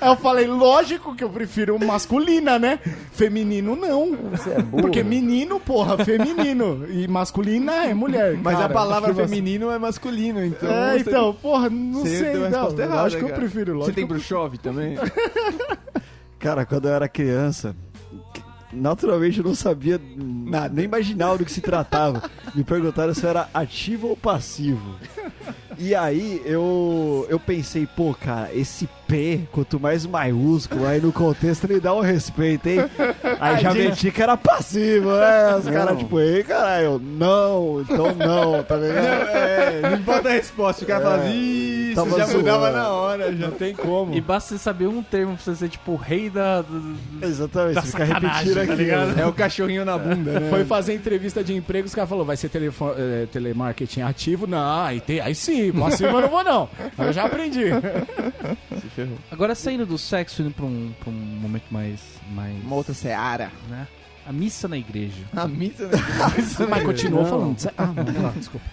Aí <laughs> eu falei, lógico que eu prefiro masculina, né? Feminino não. é burro. Porque menino, porra, feminino. E masculina é mulher. Mas cara. a palavra vac- feminino é masculino, então. É, você- então, porra, não você sei. deu Não, errada, acho que eu prefiro, lógico. Você tem bruxove também? <laughs> Cara, quando eu era criança, naturalmente eu não sabia nada, nem imaginava do que se tratava. Me perguntaram se eu era ativo ou passivo. E aí eu, eu pensei, pô, cara, esse P, quanto mais maiúsculo, aí no contexto ele dá um respeito, hein? Aí já meti que era passivo, né? Os caras, tipo, ei, caralho, eu, não, então não, tá ligado? é, não importa a resposta. O cara fala, isso, já mudava zoando. na hora. Já. Não tem como. E basta você saber um termo pra você ser, tipo, o rei da... do- Exatamente, Da você fica sacanagem, repetindo tá aqui. ligado? É o cachorrinho na bunda, né? Foi fazer entrevista de emprego, os caras falaram, vai ser telefo- eh, telemarketing ativo? Não, aí, tem, aí sim, passivo eu não vou não. Eu já aprendi. ferrou. Agora saindo do sexo indo pra um, pra um momento mais. mais Uma outra seara. né? A missa na igreja. A missa, né? Mas continuou Não. falando. Ah, não, desculpa.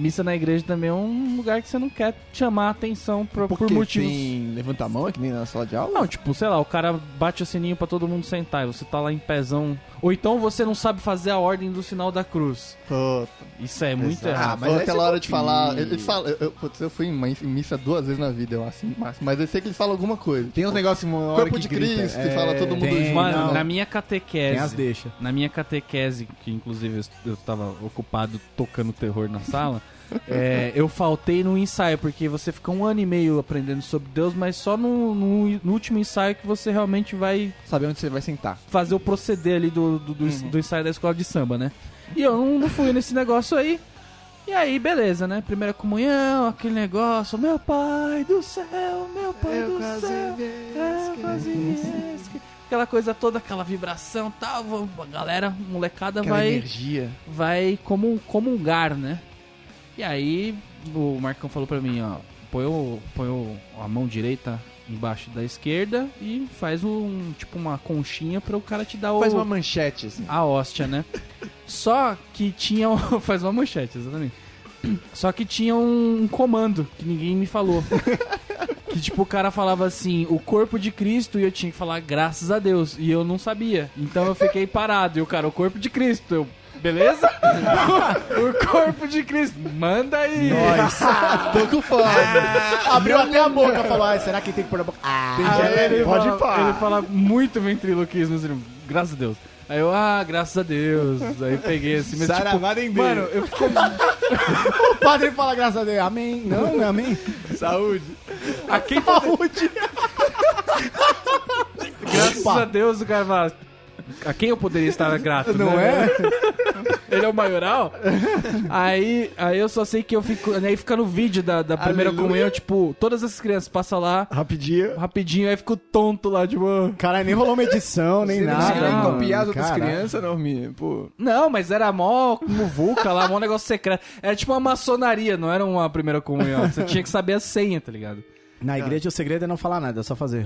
Missa na igreja também é um lugar que você não quer chamar a atenção por, por Porque motivos. tem... Levanta a mão, é que nem na sala de aula? Não, tipo, sei lá, o cara bate o sininho pra todo mundo sentar e você tá lá em pezão. Ou então você não sabe fazer a ordem do sinal da cruz. Isso é muito Exato. errado. Ah, mas aquela você hora de falar. Ele fala. Eu, eu, putz, eu fui em em missa duas vezes na vida, eu acho, máximo. Mas eu sei que eles falam alguma coisa. Tem uns negócios uma hora Corpo que de grita. Cristo, É, que fala todo mundo tem, junto. Mano, não. na minha Tem as catequese, deixa. na minha catequese, que inclusive eu- eu tava ocupado tocando terror na sala, é, eu faltei no ensaio, porque você fica um ano e meio aprendendo sobre Deus, mas só no, no- no último ensaio que você realmente vai Saber onde você vai sentar. fazer o proceder ali do, do, do, do ensaio da escola de samba, né? E eu não, não fui nesse negócio aí. E aí, beleza, né? Primeira comunhão, aquele negócio, meu pai do céu, meu pai do céu. É, quase Aquela coisa toda, aquela vibração e tal, a galera, molecada Aquela vai, energia. vai comun, comungar, né? E aí o Marcão falou pra mim, ó, põe, o, põe o- a mão direita embaixo da esquerda e faz um tipo uma conchinha para o cara te dar o Faz uma manchete, assim. a hóstia, né? Só que tinha <laughs> faz uma manchete, exatamente. Só que tinha um comando que ninguém me falou. Que tipo, o cara falava assim, o corpo de Cristo, e eu tinha que falar graças a Deus. E eu não sabia. Então eu fiquei parado. E o cara, o corpo de Cristo. Eu, beleza? <laughs> o corpo de Cristo. Manda aí. <laughs> Tô com fome. Abriu até a boca, falou, ah, será que tem que pôr a boca? Ah, Aí ele Pode fala, pá. Ele fala muito ventriloquismo, assim, graças a Deus. Aí eu, ah, graças a Deus. Aí peguei assim, mas tipo, Saravada em mano, eu fico <laughs> o padre fala graças a Deus, amém. Não, não é amém. Saúde. A quem Saúde. Graças Opa. a Deus o cara fala. A quem eu poderia estar grato, Não né? é? <laughs> Ele é o maioral? aí, aí eu só sei que eu fico. Aí fica no vídeo da, da primeira Aleluia. comunhão, tipo, todas as crianças passam lá Rapidinho. rapidinho, aí fico tonto lá, tipo. ah. Cara, nem rolou uma edição, nem Você não nada. conseguiu nem mano. copiar as outras Caraca. crianças, Norminha. Pô. Não, mas era mó muvuca lá, mó negócio secreto. Era tipo uma maçonaria, não era uma primeira comunhão. Você tinha que saber a senha, tá ligado? Na igreja o segredo é não falar nada, é só fazer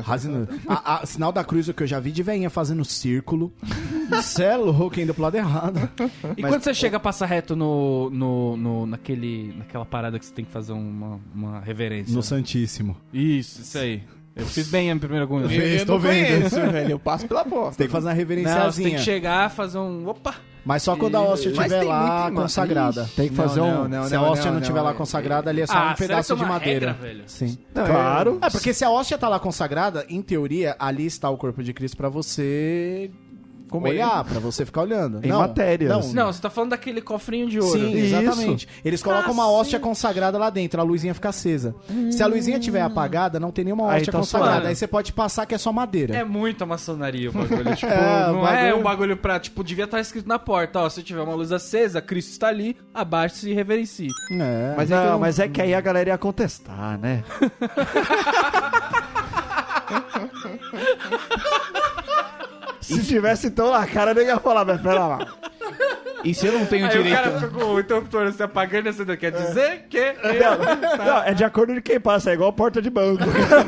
Rosna. Rasina. A, a- sinal da cruz o que eu já vi de veinha fazendo círculo. É louco, indo pro lado errado. E quando você chega a passar reto no, no, no- naquele, naquela parada que você tem que fazer uma, uma reverência? No Santíssimo. Isso, isso aí. Eu fiz bem a primeira comunhão. Eu tô não vendo. conheço, <laughs> velho. Eu passo pela porta. Tem que fazer uma Não, você tem reverenciazinha. que chegar, fazer um. Opa! Mas só quando a hóstia estiver tem lá consagrada. Tem que fazer um. Se a hóstia não estiver lá consagrada, ali é só um Ah, pedaço será que de é madeira. regra, velho? Sim. Claro. É, porque se a hóstia tá lá consagrada, em teoria, ali está o corpo de Cristo pra você olhar, pra você ficar olhando. Em não, matérias. Não, Não, você tá falando daquele cofrinho de ouro. Sim, Isso. exatamente. Eles colocam uma hóstia consagrada lá dentro, a luzinha fica acesa. Se a luzinha estiver apagada, não tem nenhuma Aí hóstia tá consagrada. Aí você pode passar que é só madeira. É muita maçonaria o bagulho. <laughs> Tipo, É, não é bagulho- um bagulho pra. Tipo, devia estar escrito na porta: ó, se tiver uma luz acesa, Cristo está ali, abaixe-se e reverencie. É. Mas, é não- mas é que aí a galera ia contestar, né? <laughs> Se tivesse então na cara, nem ia falar, mas pera lá. E se eu não tenho Aí direito... o cara fica com o interruptor se apagando e acendendo. Quer dizer que. Não, é de acordo com quem passa, é igual porta de banco.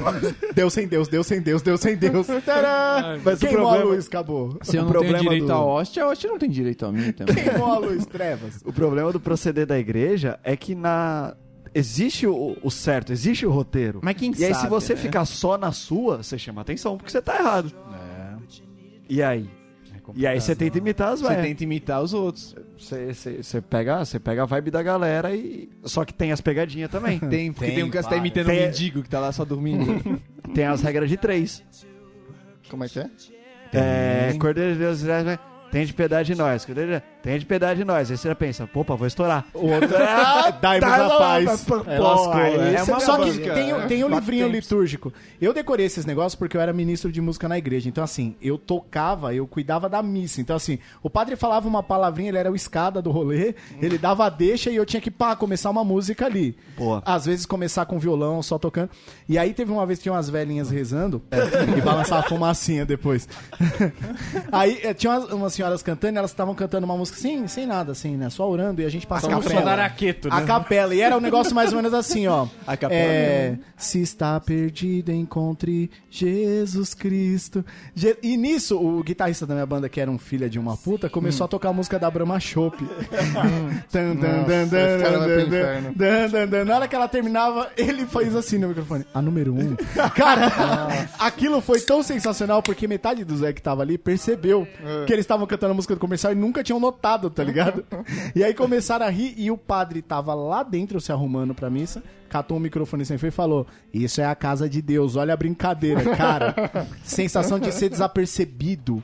<laughs> Deus sem Deus, Deus sem Deus, Deus sem Deus. <laughs> Tadã! Mas o Queimou problema- luz, acabou. Se eu O não tenho direito do- à hóstia, a hóstia não tem direito a mim também. Queimou a luz, trevas. O problema do proceder da igreja é que na existe o, o certo, existe o roteiro. Mas quem e aí, se sabe, você né? ficar só na sua, você chama atenção porque você tá errado. E aí? E aí você tenta imitar as Você velhas. tenta imitar os outros. Você, pega, você pega a vibe da galera e. Só que tem as pegadinhas também. <laughs> Tem, porque tem, Tem um que você tá imitando Tem- um mendigo que tá lá só dormindo. <laughs> tem as regras de três. Como é que é? É. Cordeiro de Deus, Israel, tem de piedade de nós. Tem de piedade de nós. Aí você já pensa, opa, vou estourar. O outro é <laughs> Dai-nos tá a paz. pô, É, lascou, aí é. você Só me que tem, o- tem Quatro livrinho tempos. litúrgico. Eu decorei esses negócios porque eu era ministro de música na igreja. Então, assim, eu tocava, eu cuidava da missa. Então, assim, o padre falava uma palavrinha, ele era o escada do rolê, ele dava a deixa e eu tinha que, pá, começar uma música ali. Boa. Às vezes começar com violão, só tocando. E aí teve uma vez que tinha umas velhinhas rezando <laughs> e balançar a fumacinha depois. <laughs> aí eh, tinha umas, umas senhoras cantando e elas estavam cantando uma música sem, sem nada, assim, né? Só orando e a gente passava som da araqueto, A né? capela. E era um <laughs> negócio mais ou menos assim, ó. A capela É, se está perdido, encontre Jesus Cristo. Je- E nisso, o guitarrista da minha banda, que era um filho de uma puta, começou a tocar a música da Brahma Chopp. <laughs> Tan, dan, dan, dan, esse cara vai pro dan, inferno. dan, dan, dan. Na hora que ela terminava, ele fez assim no microfone. A número um. <laughs> Cara, aquilo foi tão sensacional porque metade do Zé que tava ali percebeu que eles estavam cantando a música do comercial e nunca tinham notado, tá ligado? <laughs> E aí começaram a rir e o padre tava lá dentro se arrumando pra missa, catou um microfone sem fio e falou: Isso é a casa de Deus, olha a brincadeira. Cara, sensação de ser desapercebido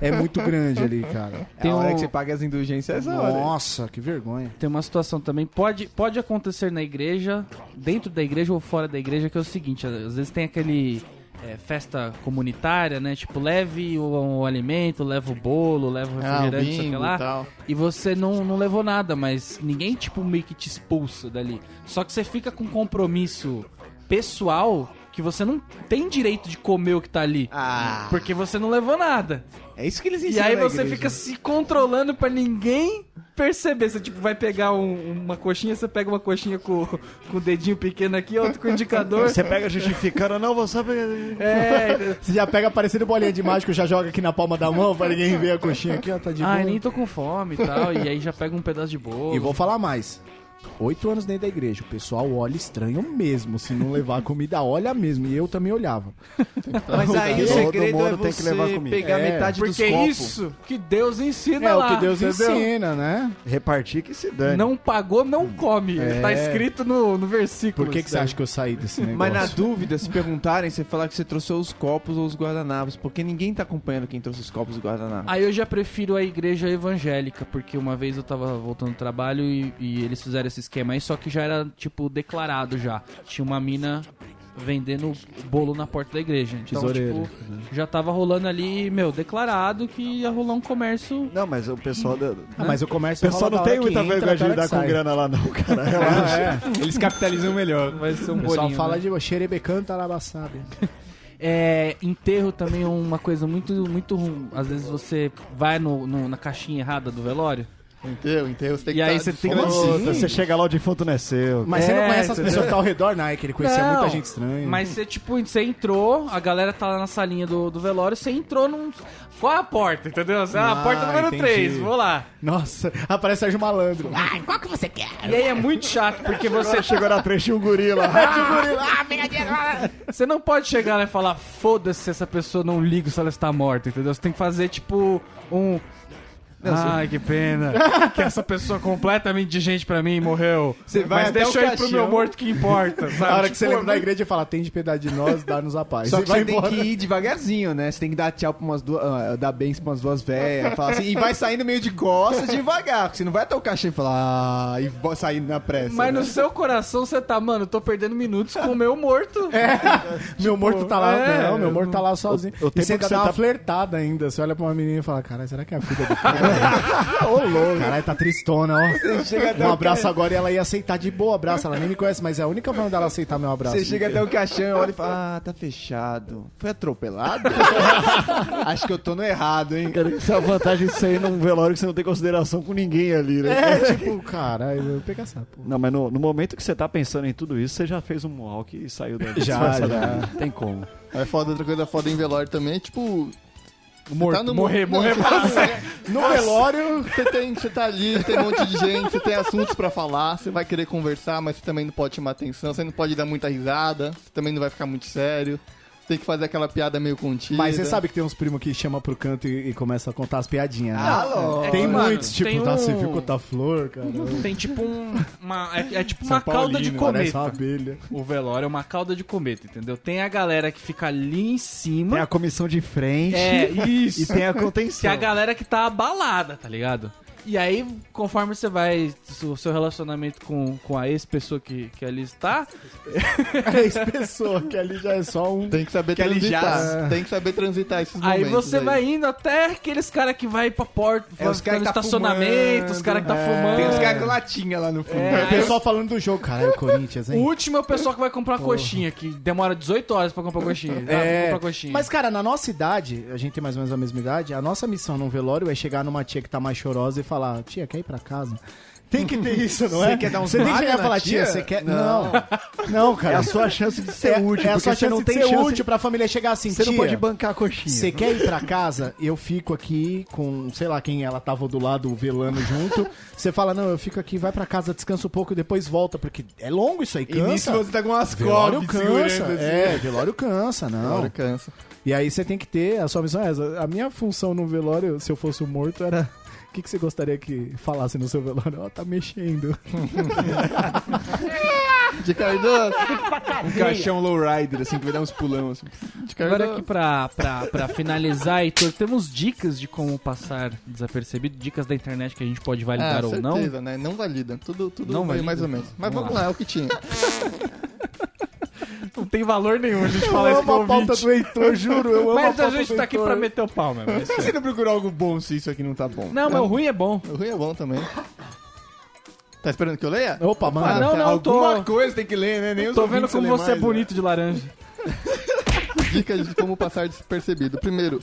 é muito grande ali, cara. É a hora um- que você paga as indulgências, é. Nossa, que vergonha. Tem uma situação também, pode, pode acontecer na igreja, dentro da igreja ou fora da igreja, que é o seguinte, às vezes tem aquele é, festa comunitária, né? Tipo, leve o, o alimento, leva o bolo, leva o Ah, refrigerante, sei o bingo lá. e tal. E você não, não levou nada, mas ninguém, tipo, meio que te expulsa dali. Só que você fica com um compromisso pessoal que você não tem direito de comer o que tá ali. Ah, Porque você não levou nada. é isso que eles E ensinam aí na você igreja. fica se controlando pra ninguém perceber. Você tipo vai pegar um- uma coxinha, você pega uma coxinha com, com o dedinho pequeno aqui, outro com o indicador. Você pega justificando, não, vou saber. É. Você já pega parecendo bolinha de mágico, já joga aqui na palma da mão pra ninguém ver a coxinha aqui, ó, tá de boa. Ai, nem tô com fome e tal. E aí já pega um pedaço de bolo. E vou falar mais. Oito anos dentro da igreja, o pessoal olha estranho mesmo. Se não levar comida, olha mesmo. E eu também olhava. Mas aí o segredo mundo é tem você que levar comida. pegar É, metade dos Porque é copos. isso que Deus ensina É lá. o que Deus entendeu? ensina, né? Repartir que se dane. Não pagou, não come. É. Tá escrito no, no versículo. Por que, que você acha que eu saí desse negócio? Mas na dúvida, se perguntarem, você falar que você trouxe os copos ou os guardanapos, porque ninguém tá acompanhando quem trouxe os copos e os guardanapos. Aí eu já prefiro a igreja evangélica, porque uma vez eu tava voltando do trabalho e, e eles fizeram esse esquema aí, só que já era, tipo, declarado já. Tinha uma mina vendendo bolo na porta da igreja. Então, Tesoureiro. tipo, já tava rolando ali, meu, declarado que ia rolar um comércio. Não, mas o pessoal. Da... Ah, mas o O comércio pessoal rola não tem muita vergonha de que com sai. grana lá, não, cara. Relaxa. <laughs> Ah, é. Eles capitalizam melhor. Vai ser um O pessoal bolinho. fala né? de xerebecanta alabaçabe. <laughs> É, enterro também é uma coisa muito, muito. rum- Às vezes você vai no, no- na caixinha errada do velório. Enterro, enterro, você tem E que aí tá você tem que- Puta, você chega lá, o defunto não é seu. Mas você não É, conhece as entendeu? pessoas que tá ao redor, não. É que ele conhecia Não, muita gente estranha. Mas você, tipo, você entrou, a galera tá lá na salinha do, do velório, você entrou num. Qual é a porta, entendeu? Você, ah, a Ah, porta número entendi. 3, vou lá. Nossa, aparece Sérgio Malandro. E aí é muito chato, porque você, Chegou na frente de um gorila. <laughs> você não pode chegar lá e falar, foda-se se essa pessoa não liga se ela está morta, entendeu? Você tem que fazer, tipo, um. Ai, que pena. <laughs> que essa pessoa completamente digente pra mim morreu. Você vai Mas até deixa eu ir pro meu morto que importa. <laughs> Sabe? Na hora que Tipo, você lembra da igreja e fala, tem de piedade de nós, dá-nos a paz. Só que vai você tem embora. que ir devagarzinho, né? Você tem que dar tchau pra umas duas. ah, dar bens pra umas duas velhas. falar assim, e vai saindo meio de costas devagar. Porque você não vai até o caixa e falar. Ah, e vou saindo na pressa. Mas né? no seu coração você tá, mano, eu tô perdendo minutos com o meu morto. <laughs> Meu morto tá lá, é, não, meu morto tá lá sozinho. o e você você dá uma tá- flertada ainda. Você olha pra uma menina e fala, caralho, será que é a filha do cara? Ô, louco. Caralho, tá tristona, ó. chega até Um o abraço agora e ela ia aceitar de boa abraço. Ela nem me conhece, mas é a única forma dela aceitar meu abraço. Você chega até o caixão, <laughs> olha e fala: Ah, tá fechado. Foi atropelado? <laughs> Acho que eu tô no errado, hein? Cara, isso é a vantagem de sair num velório que você não tem consideração com ninguém ali, né? É, tipo, caralho, eu pego essa porra. Não, mas no, no momento que você tá pensando em tudo isso, você já fez um walk e saiu da Já, disfarçadamente. Tem como. Aí foda, outra coisa foda em velório também é tipo. Morto, tá no morrer, não, morrer você tá-. No velório, você, tem, você tá ali, tem um monte de gente, você tem assuntos pra falar, você vai querer conversar, mas você também não pode chamar atenção, você não pode dar muita risada, você também não vai ficar muito sério. Tem que fazer aquela piada meio contida. Mas você sabe que tem uns primos que chama pro canto e, e começa a contar as piadinhas, né? Ah, lógico. tem É que, mano, muitos, tipo, tem tá, um- você viu contar flor, cara. Tem tipo um. Uma, é, é tipo São uma cauda de Paulino, parece uma cometa. abelha. O velório é uma cauda de cometa, entendeu? Tem a galera que fica ali em cima. Tem a comissão de frente É, <laughs> e isso. tem a Que é contenção. a galera que tá abalada, tá ligado? E aí, conforme você vai, o seu relacionamento com, com a ex-pessoa que, que ali está, <laughs> Ex-pessoa, que ali já é só um... Tem que saber Que transitar. já- Tem que saber transitar esses aí momentos. você vai indo até aqueles caras que vai pra porta, É, os cara no que tá estacionamento, fumando. os caras que tá É. fumando. Tem uns caras com latinha lá no fundo. É, O pessoal falando do jogo, caralho, Corinthians, O hein? último é o pessoal que vai comprar uma coxinha, que demora 18 horas pra comprar coxinha. Ah, É, comprar coxinha. mas cara, na nossa idade, a gente tem mais ou menos a mesma idade, a nossa missão num velório é chegar numa tia que tá mais chorosa e falar, tia, quer ir pra casa? Tem que ter isso, não é? Você quer dar Você tem que chegar e falar, tia, você quer... Não. Não, É cara. a sua chance de ser É- útil, é a sua chance não de tem ser chance. útil pra família chegar assim, Você não pode bancar a coxinha. Você quer ir pra casa? Eu fico aqui com, sei lá, quem ela tava do lado velando junto. Você fala, não, eu fico aqui, vai pra casa, descansa um pouco e depois volta, porque é longo isso aí, E nisso cansa. você tá com umas Velório cansa, assim. é, velório cansa, não. Agora cansa. E aí você tem que ter, a sua missão é essa. A minha função no velório, se eu fosse morto, era... O que, que você gostaria que falasse no seu velório? Ó, tá mexendo. <laughs> De Cardoso. Um caixão lowrider, assim, que vai dar uns pulão, assim. De Cardoso. Agora aqui pra, pra, pra finalizar, Heitor, temos dicas de como passar desapercebido, dicas da internet que a gente pode validar ah, ou não. certeza, né? Não valida. Tudo, tudo Não valida? mais ou menos. Mas Vamos vamos, lá. é o que tinha. <laughs> Não tem valor nenhum a gente Eu falar isso pro amo a pauta ouvinte. do Heitor, juro. Eu amo Mas a pauta gente do tá aqui pra meter o pau mesmo. é aí. você não procurou algo bom se isso aqui não tá bom? Não, mas o ruim é bom. O ruim é bom também. Tá esperando que eu leia? Opa, mano. Ah, não, não, tô, Alguma coisa tem que ler, né? Nem tô vendo como você é mais, né? bonito de laranja. <laughs> Dicas de como passar despercebido. Primeiro,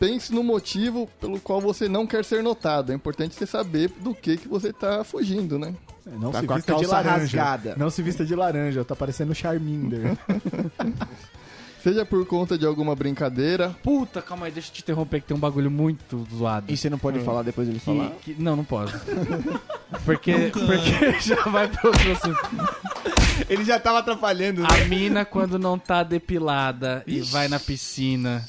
pense no motivo pelo qual você não quer ser notado. É importante você saber do que, que você tá fugindo, né? Não Tá se com a vista de calça laranja. rasgada. Não se vista de laranja, tá parecendo Charminder. <laughs> Seja por conta de alguma brincadeira, Puta, calma aí, deixa eu te interromper que tem um bagulho muito zoado. E você não pode falar depois dele falar? Que, não, não posso. <laughs> Porque, porque <laughs> já vai pro outro assunto. Ele já tava atrapalhando, né? A mina, quando não tá depilada e vai na piscina,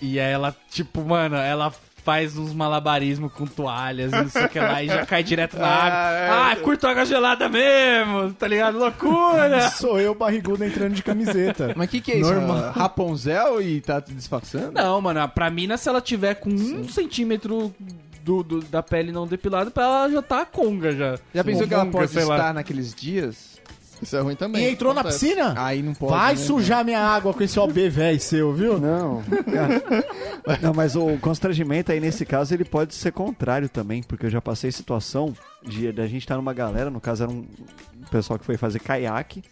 e aí ela, tipo, mano, ela faz uns malabarismos com toalhas e não sei o que lá, e já cai direto na <laughs> água. Ah, curto água gelada mesmo, tá ligado? Loucura! <laughs> Sou eu, barrigudo, entrando de camiseta. <laughs> Mas o que, que é isso? Normal. Rapunzel e tá disfarçando? Não, mano, pra mina, se ela tiver com um centímetro do, do- da pele não depilada, pra ela já tá a conga já. Já pensou Ou que ela monga, pode sei lá. estar naqueles dias? Isso é ruim também. E entrou na Acontece. piscina? Aí não pode. Vai né? sujar minha água com esse OB velho seu, viu? Não, cara. <laughs> Não, mas o constrangimento aí nesse caso ele pode ser contrário também, porque eu já passei situação de da gente estar numa galera, no caso era um pessoal que foi fazer caiaque.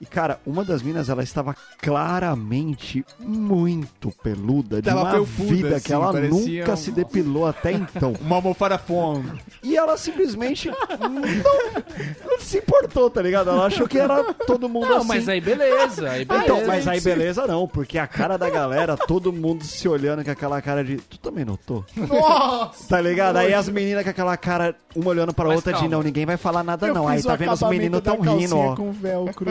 E cara, uma das minas ela estava claramente muito peluda, de Tava uma felpuda, vida assim, que ela nunca um- se depilou até então. <laughs> Uma almofada fome. E ela simplesmente não, não se importou, tá ligado? Ela achou que era todo mundo Não, assim. mas aí beleza, aí beleza. Então, mas aí beleza não, porque a cara da galera, todo mundo se olhando com aquela cara de. Tu também notou? Nossa! Tá ligado? Aí as meninas com aquela cara, uma olhando pra Mas outra de calma. não, ninguém vai falar nada Eu não. Aí tá vendo os meninos tão rindo, ó. com velcro.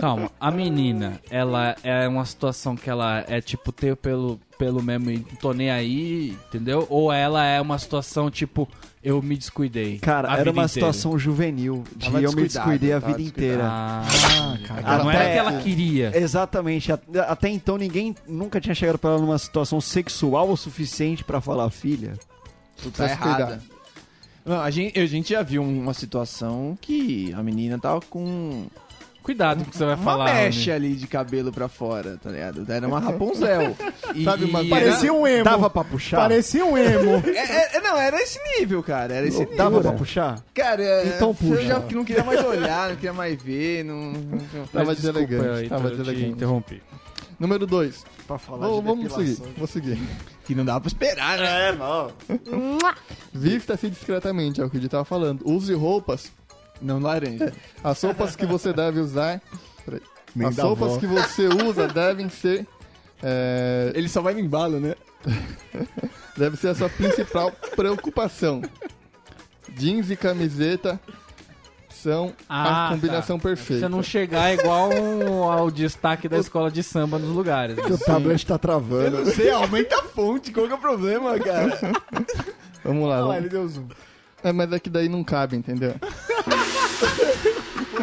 Calma, a menina, ela é uma situação que ela é tipo ter pelo, pelo mesmo e não tô nem aí, entendeu? Ou ela é uma situação tipo, eu me descuidei. Cara, a era vida uma inteira. situação juvenil, de Tava eu me descuidei a vida descuidado. inteira. Ah, cara. não era Até- que ela queria. Exatamente. Até então ninguém nunca tinha chegado pra ela numa situação sexual o suficiente pra falar, filha. Tu tá errada. cuidar. Não, a, gente, a gente já viu uma situação que a menina tava com Cuidado com o que você vai uma falar. mecha Rony. ali de cabelo pra fora, tá ligado? Era uma Rapunzel. <laughs> E, Sabe uma- e Parecia um emo. Dava pra puxar? Parecia um emo. <laughs> É, é, não, era esse nível, cara. Era esse nível. Dava pra puxar? Cara, é, Então eu puxa. já não queria mais olhar, não queria mais ver, não... não- Tava deselegante. Tava eu te deselegante. interrompi. Número 2. Pra falar Vou, de vamos seguir. Vou seguir. Que não dava pra esperar, né? É, não. Vista-se discretamente, é o que ele tava falando. Use roupas. Não laranja. As roupas que você deve usar. Peraí. Nem As da roupas avó. que você usa devem ser. É, Ele só vai no embalo, né? <laughs> deve ser a sua principal preocupação. Jeans e camiseta são Ah, a combinação Você perfeita. não chegar igual um- ao destaque da escola de samba nos lugares. O tablet tá travando. Você aumenta a fonte, qual que é o problema, cara? Vamos lá. Ah, vamos- ele deu zoom. É, mas é que daí não cabe, entendeu? <laughs>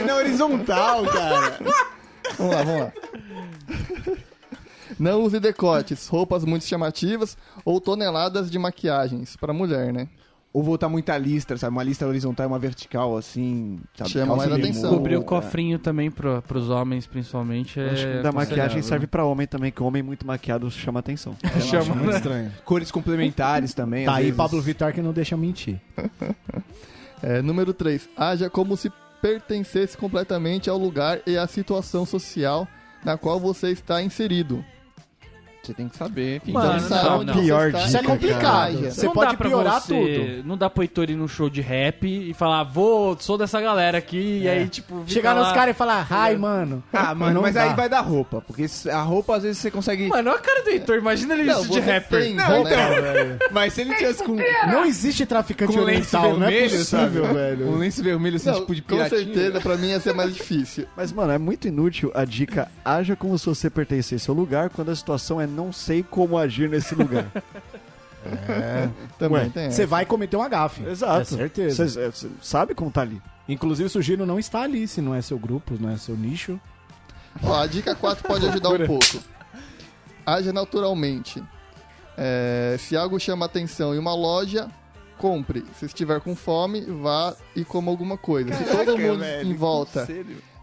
Não, horizontal, cara. Vamos lá, vamos lá. Não use decotes, roupas muito chamativas ou toneladas de maquiagens para mulher, né? Ou voltar muita listra, sabe? Uma lista horizontal e uma vertical, assim. Sabe? Chama mais atenção. Cobrir o cofrinho também pro, pros homens, principalmente. É Acho que da maquiagem aconselhável. serve pra homem também, que homem muito maquiado chama atenção. Chama, muito estranho. Cores complementares também. Tá às aí vezes. Pablo Vittar que não deixa mentir. <laughs> É, número 3. Haja como se pertencesse completamente ao lugar e à situação social na qual você está inserido. Você tem que saber. Enfim, Mano, então, Essa é a não, não. pior dica. Isso é complicado. cara. Você não pode piorar você- tudo. Não dá pro Heitor ir num show de rap e falar, vou, sou dessa galera aqui, e aí, tipo, Chegar lá. nos caras e falar, ai, mano. Ah, mano, Não mas dá. aí vai dar roupa. Porque a roupa, às vezes, você consegue... Mano, olha a cara do Heitor, imagina ele Não, vestido de rapper. tem, Não, né? Mas se ele tivesse com, Não existe traficante com lenço oriental, não é vermelho, possível, sabe? velho. Um lenço vermelho, assim, Não, tipo de com piratinha. certeza, pra mim ia ser mais difícil. Mas, mano, é muito inútil a dica haja como se você pertencesse ao lugar quando a situação é não sei como agir nesse lugar. <laughs> Também Ué, tem Você vai cometer um agafe. Exato. É certeza. Você é, sabe como tá ali. Inclusive, o Sugiro não está ali, se não é seu grupo, não é seu nicho. Ó, a dica 4 pode <laughs> ajudar um pouco. Haja naturalmente. É, se algo chama atenção em uma loja, compre. Se estiver com fome, vá e coma alguma coisa. se todo mundo em volta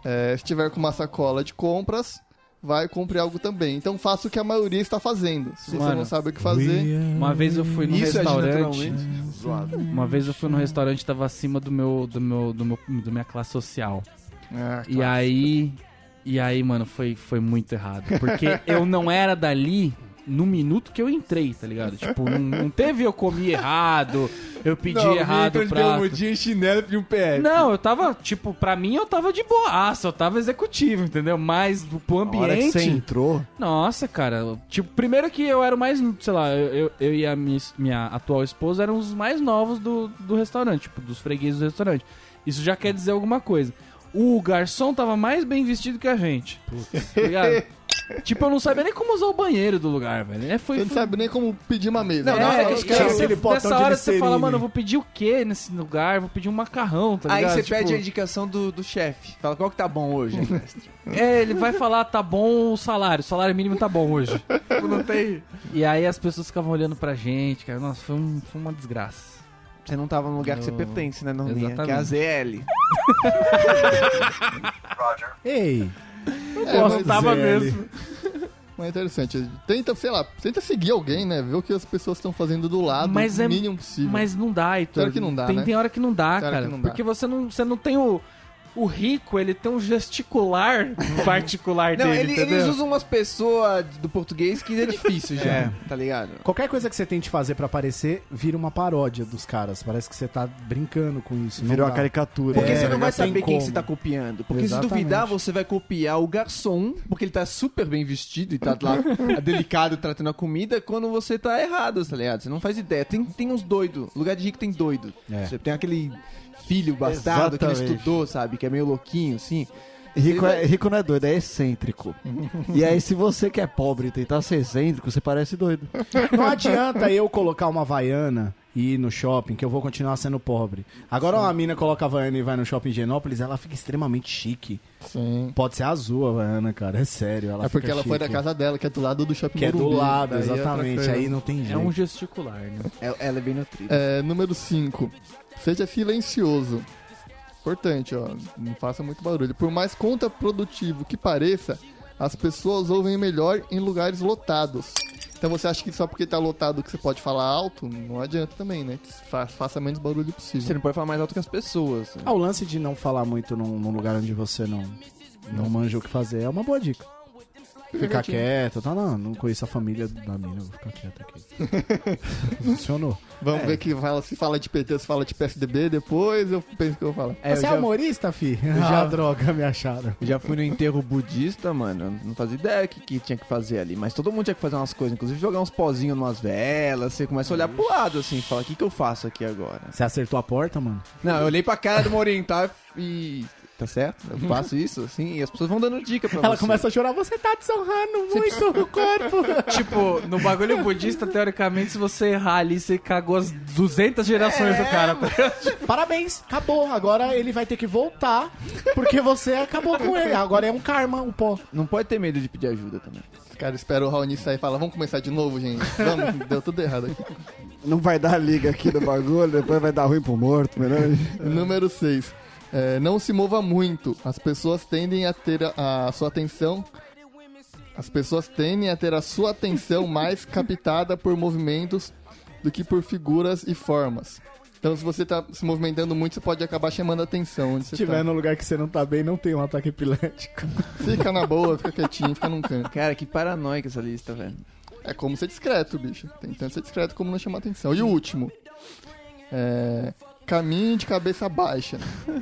é, estiver com uma sacola de compras, vai compre algo também. Então faça o que a maioria está fazendo. Se você Mano, não sabe o que fazer, Uma vez eu fui num Isso é restaurante. Uma vez eu fui num restaurante que tava acima do meu, do meu, do meu, da minha classe social. Ah, E aí, e aí, mano, foi, foi muito errado. Porque eu não era dali no minuto que eu entrei, tá ligado? Tipo, não, não teve eu comi errado, eu pedi errado o prato. em chinelo e um PF. Não, eu tava, tipo, pra mim eu tava de boaça, eu tava executivo, entendeu? Mas pro A hora que você ambiente. entrou, Nossa, cara. Tipo, primeiro que eu era o mais, sei lá, eu, eu- eu e a minha, minha atual esposa eram os mais novos do, do restaurante, tipo, dos fregueses do restaurante. Isso já quer dizer alguma coisa. O garçom tava mais bem vestido que a gente. Tá ligado? <laughs> tipo, eu não sabia nem como usar o banheiro do lugar, velho. É, foi, você não foi- sabe nem como pedir uma mesa. Não, é, na hora que que os cara, caras- você- nessa hora você fala, mano, eu vou pedir o quê nesse lugar? Vou pedir um macarrão, tá Aí ligado? você Tipo, pede a indicação do, do chefe. Fala, qual que tá bom hoje, <laughs> mestre? É, ele vai falar, tá bom o salário, o salário mínimo tá bom hoje. <laughs> não tem. E aí as pessoas ficavam olhando pra gente, cara. Nossa, foi, um- foi uma desgraça. Você não tava no lugar que você Eu- pertence, né, Norminha? Que é a Exatamente. ZL. <laughs> Ei, É, Gosto, mas- tava ZL. mesmo. <laughs> Mas é interessante. Tenta, sei lá, tenta seguir alguém, né? Ver o que as pessoas estão fazendo do lado, Mas o é- mínimo possível. Mas não dá, Heitor. Claro que não dá, tem, né? tem hora que não dá, Claro cara. não dá. Porque você não, você não tem o. O rico, ele tem um gesticular <laughs> particular Não, dele, ele- entendeu? eles usam umas pessoas do português que é difícil já, <laughs> É. tá ligado? qualquer coisa que você tente fazer pra aparecer, vira uma paródia dos caras. Parece que você tá brincando com isso. virou dá. a caricatura. Porque É, você não vai saber quem você tá copiando. Porque Exatamente. se duvidar, você vai copiar o garçom, porque ele tá super bem vestido e tá lá <laughs> delicado tratando a comida, quando você tá errado, tá ligado? Você não faz ideia. Tem, tem uns doidos. Lugar de rico tem doido. É. Você tem aquele filho bastardo que ele Exatamente. estudou, sabe? Que é meio louquinho, assim. Rico, é, rico não é doido, é excêntrico. <laughs> e aí, se você que é pobre e tentar ser excêntrico, você parece doido. <laughs> Não adianta eu colocar uma Havaiana e ir no shopping, que eu vou continuar sendo pobre. Agora uma mina coloca a Havaiana e vai no shopping Genópolis, ela fica extremamente chique. Sim. Pode ser azul a Havaiana, cara. É sério. Ela é porque fica ela foi da chique. casa dela, que é do lado do shopping Que é do Morumbi. lado, é exatamente. coisa. Aí não tem jeito. É um gesticular, né? É- Ela é bem nutrida. É, número 5. Seja silencioso. Importante, ó. Não faça muito barulho. Por mais contraprodutivo que pareça, as pessoas ouvem melhor em lugares lotados. Então você acha que só porque tá lotado que você pode falar alto? Não adianta também, né? Fa- faça menos barulho Você possível. não pode falar mais alto que as pessoas. Ah, o lance de não falar muito num, num lugar onde você não, não manja o que fazer é uma boa dica. Ficar quieto, tá? Não, não conheço a família da mina, vou ficar quieto aqui. <laughs> Funcionou. Vamos ver que fala, se fala de PT, se fala de PSDB, depois eu penso que eu vou falar. É, eu você é já- humorista, fi? <laughs> já- Já droga, me acharam. Eu já fui no enterro budista, mano. eu Não fazia ideia o que, que tinha que fazer ali. Mas todo mundo tinha que fazer umas coisas, inclusive jogar uns pozinhos numas velas. Você começa a olhar pro lado, assim, fala: o que, que eu faço aqui agora? Você acertou a porta, mano? Não, eu olhei pra cara de uma oriental e. Tá certo? Eu faço isso, assim, e as pessoas vão dando dica pra Ela você. começa a chorar, você tá desonrando muito o corpo. <laughs> tipo, no bagulho budista, teoricamente, se você errar ali, você cagou as 200 gerações do cara. tá? <laughs> Parabéns, acabou. Agora ele vai ter que voltar, porque você acabou com ele. Agora é um karma, o pó. Não pode ter medo de pedir ajuda também. Os caras esperam o Raoni sair e falam, vamos começar de novo, gente. Vamos, <laughs> deu tudo errado aqui. Não vai dar liga aqui no bagulho, depois vai dar ruim pro morto, melhor. Número 6. Não se mova muito. As pessoas tendem a ter a, a sua atenção. As pessoas tendem a ter a sua atenção <laughs> mais captada por movimentos do que por figuras e formas. Então, se você tá se movimentando muito, você pode acabar chamando a atenção onde Se estiver tá. no lugar que você não tá bem, não tem um ataque epilético. Fica na boa, fica <laughs> quietinho, fica num canto. Cara, que paranoica essa lista, velho. É como ser discreto, bicho. Tentando ser discreto como não chamar atenção. E o último. É. Caminhe de cabeça baixa.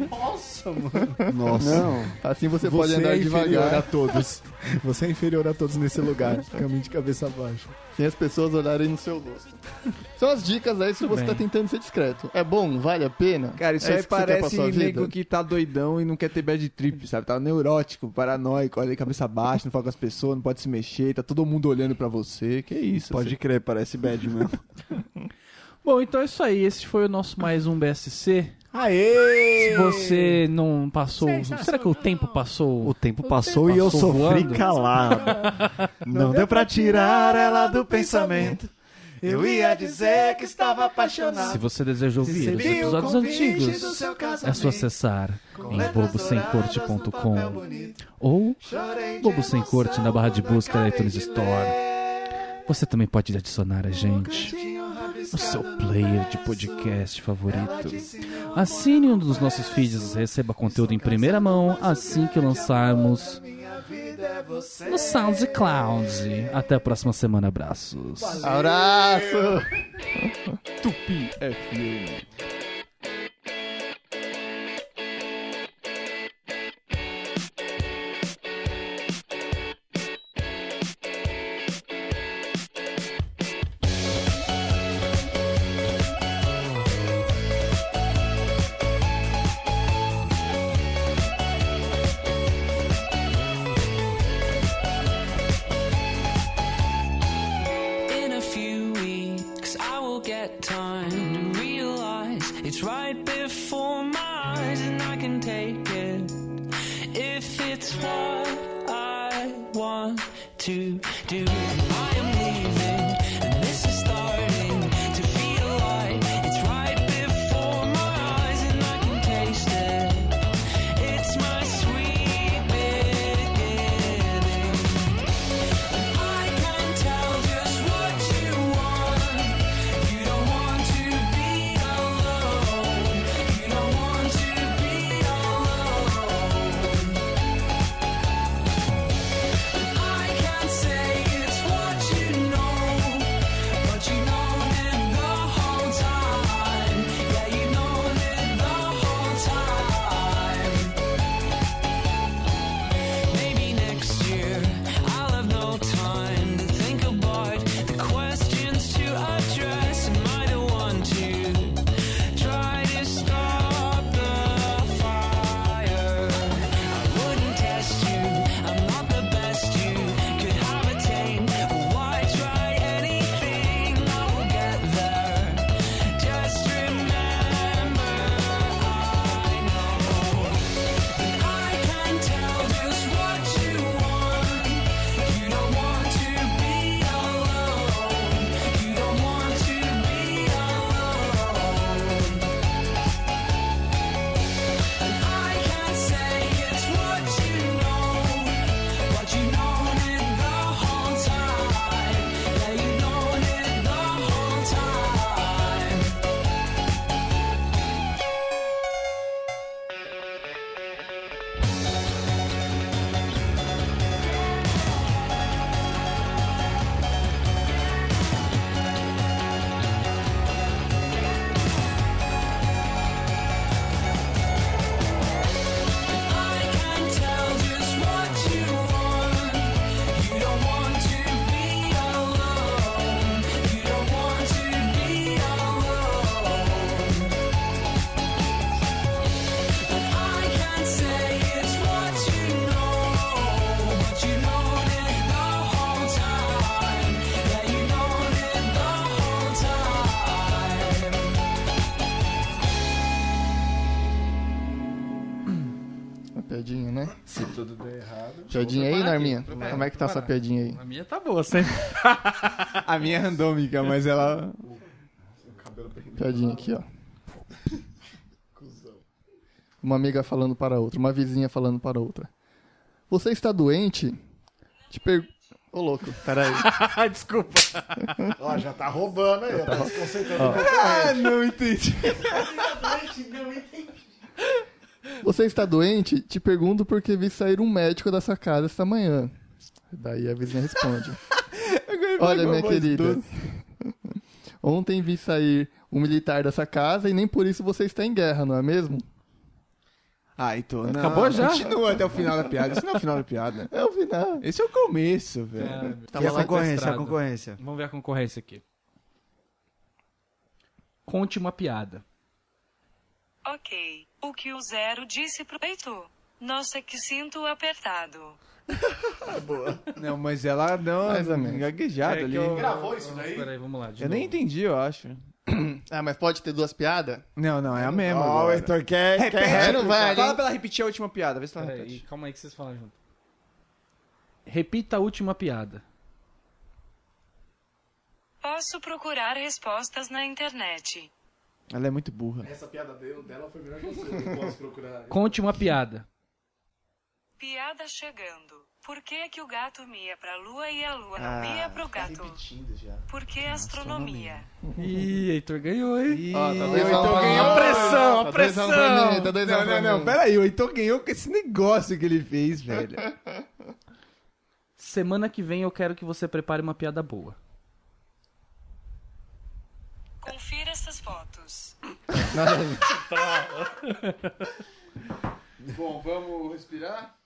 Nossa, mano. Nossa. Não. Assim você, pode Você andar é inferior a devagar, todos. Você é inferior a todos nesse lugar. Caminho de cabeça baixa. sem as pessoas olharem no seu rosto. São as dicas aí se você bem. tá tentando ser discreto. É bom? Vale a pena? Cara, isso é aí que você quer pra parece nego que tá doidão e não quer ter bad trip, sabe? Tá neurótico, paranoico, olha aí cabeça baixa, não fala com as pessoas, não pode se mexer, tá todo mundo olhando pra você. Que isso? Pode crer, parece bad mesmo. <laughs> Bom, então é isso aí. Esse foi o nosso mais um BSC. Aê! Se você não passou. Será que o tempo passou? O tempo passou e eu passou sofri voando. calado. Não deu pra tirar ela do pensamento. Eu ia dizer que estava apaixonado. Se você deseja ouvir os episódios antigos, é só acessar em bobosemcorte.com ou Bobo Sem Corte na barra de busca da iTunes Store. Você também pode adicionar a gente No seu player de podcast favorito. Assine um dos nossos feeds e receba conteúdo em primeira mão assim que lançarmos minha vida é você. no SoundCloud. Até a próxima semana. Abraços. Abraço! Tupi FM. Piadinha aí, Narminha? Como é que tá essa piadinha aí? A minha tá boa, sempre. <laughs> A minha é randômica, mas ela. Piadinha aqui, ó. Uma amiga falando para outra, uma vizinha falando para outra. Você está doente? Te per... Ô, louco, peraí. <laughs> Desculpa. Ó, já tá roubando aí, tá desconcentrando. Ah, não entendi. Você está doente? Te pergunto porque vi sair um médico dessa casa esta manhã. Daí a vizinha responde. <laughs> Olha, minha querida. <laughs> Ontem vi sair um militar dessa casa e nem por isso você está em guerra, não é mesmo? Ah, então, não. Acabou já? Continua até o final da piada. Isso não é o final da piada. É o final. Esse é o começo, velho. Tá e a concorrência, a concorrência. Vamos ver a concorrência aqui. Conte uma piada. Ok. O que o Zero disse pro Heitor? Nossa, que sinto apertado. <laughs> Não, mas ela deu uma Mais ou menos. gaguejada É que ali. eu- Gravou isso daí? Peraí, vamos lá. de Eu nem novo. entendi, eu acho. <clears throat> Ah, mas pode ter duas piadas? Não, não, é a mesma. Ó, o agora. Heitor quer, quer É, não vale, Fala hein? pra ela repetir a última piada, vê se ela Peraí, repete. calma aí que vocês falam junto. Repita a última piada. Posso procurar respostas na internet. Ela é muito burra. Essa piada dela foi melhor que você. Eu posso procurar. Conte uma piada. Piada chegando. Por que que o gato mia pra lua e a lua não Ah, mia pro gato? Repetindo já. Por que astronomia? Ih, Heitor ganhou, hein? Ó, tá Ih, dois o a um Heitor ganhou pressão, a Tá pra mim, tá Não, não, não, mim. pera aí, o Heitor ganhou com esse negócio que ele fez, velho. Semana que vem eu quero que você prepare uma piada boa. Confira. <laughs> Bom, vamos respirar?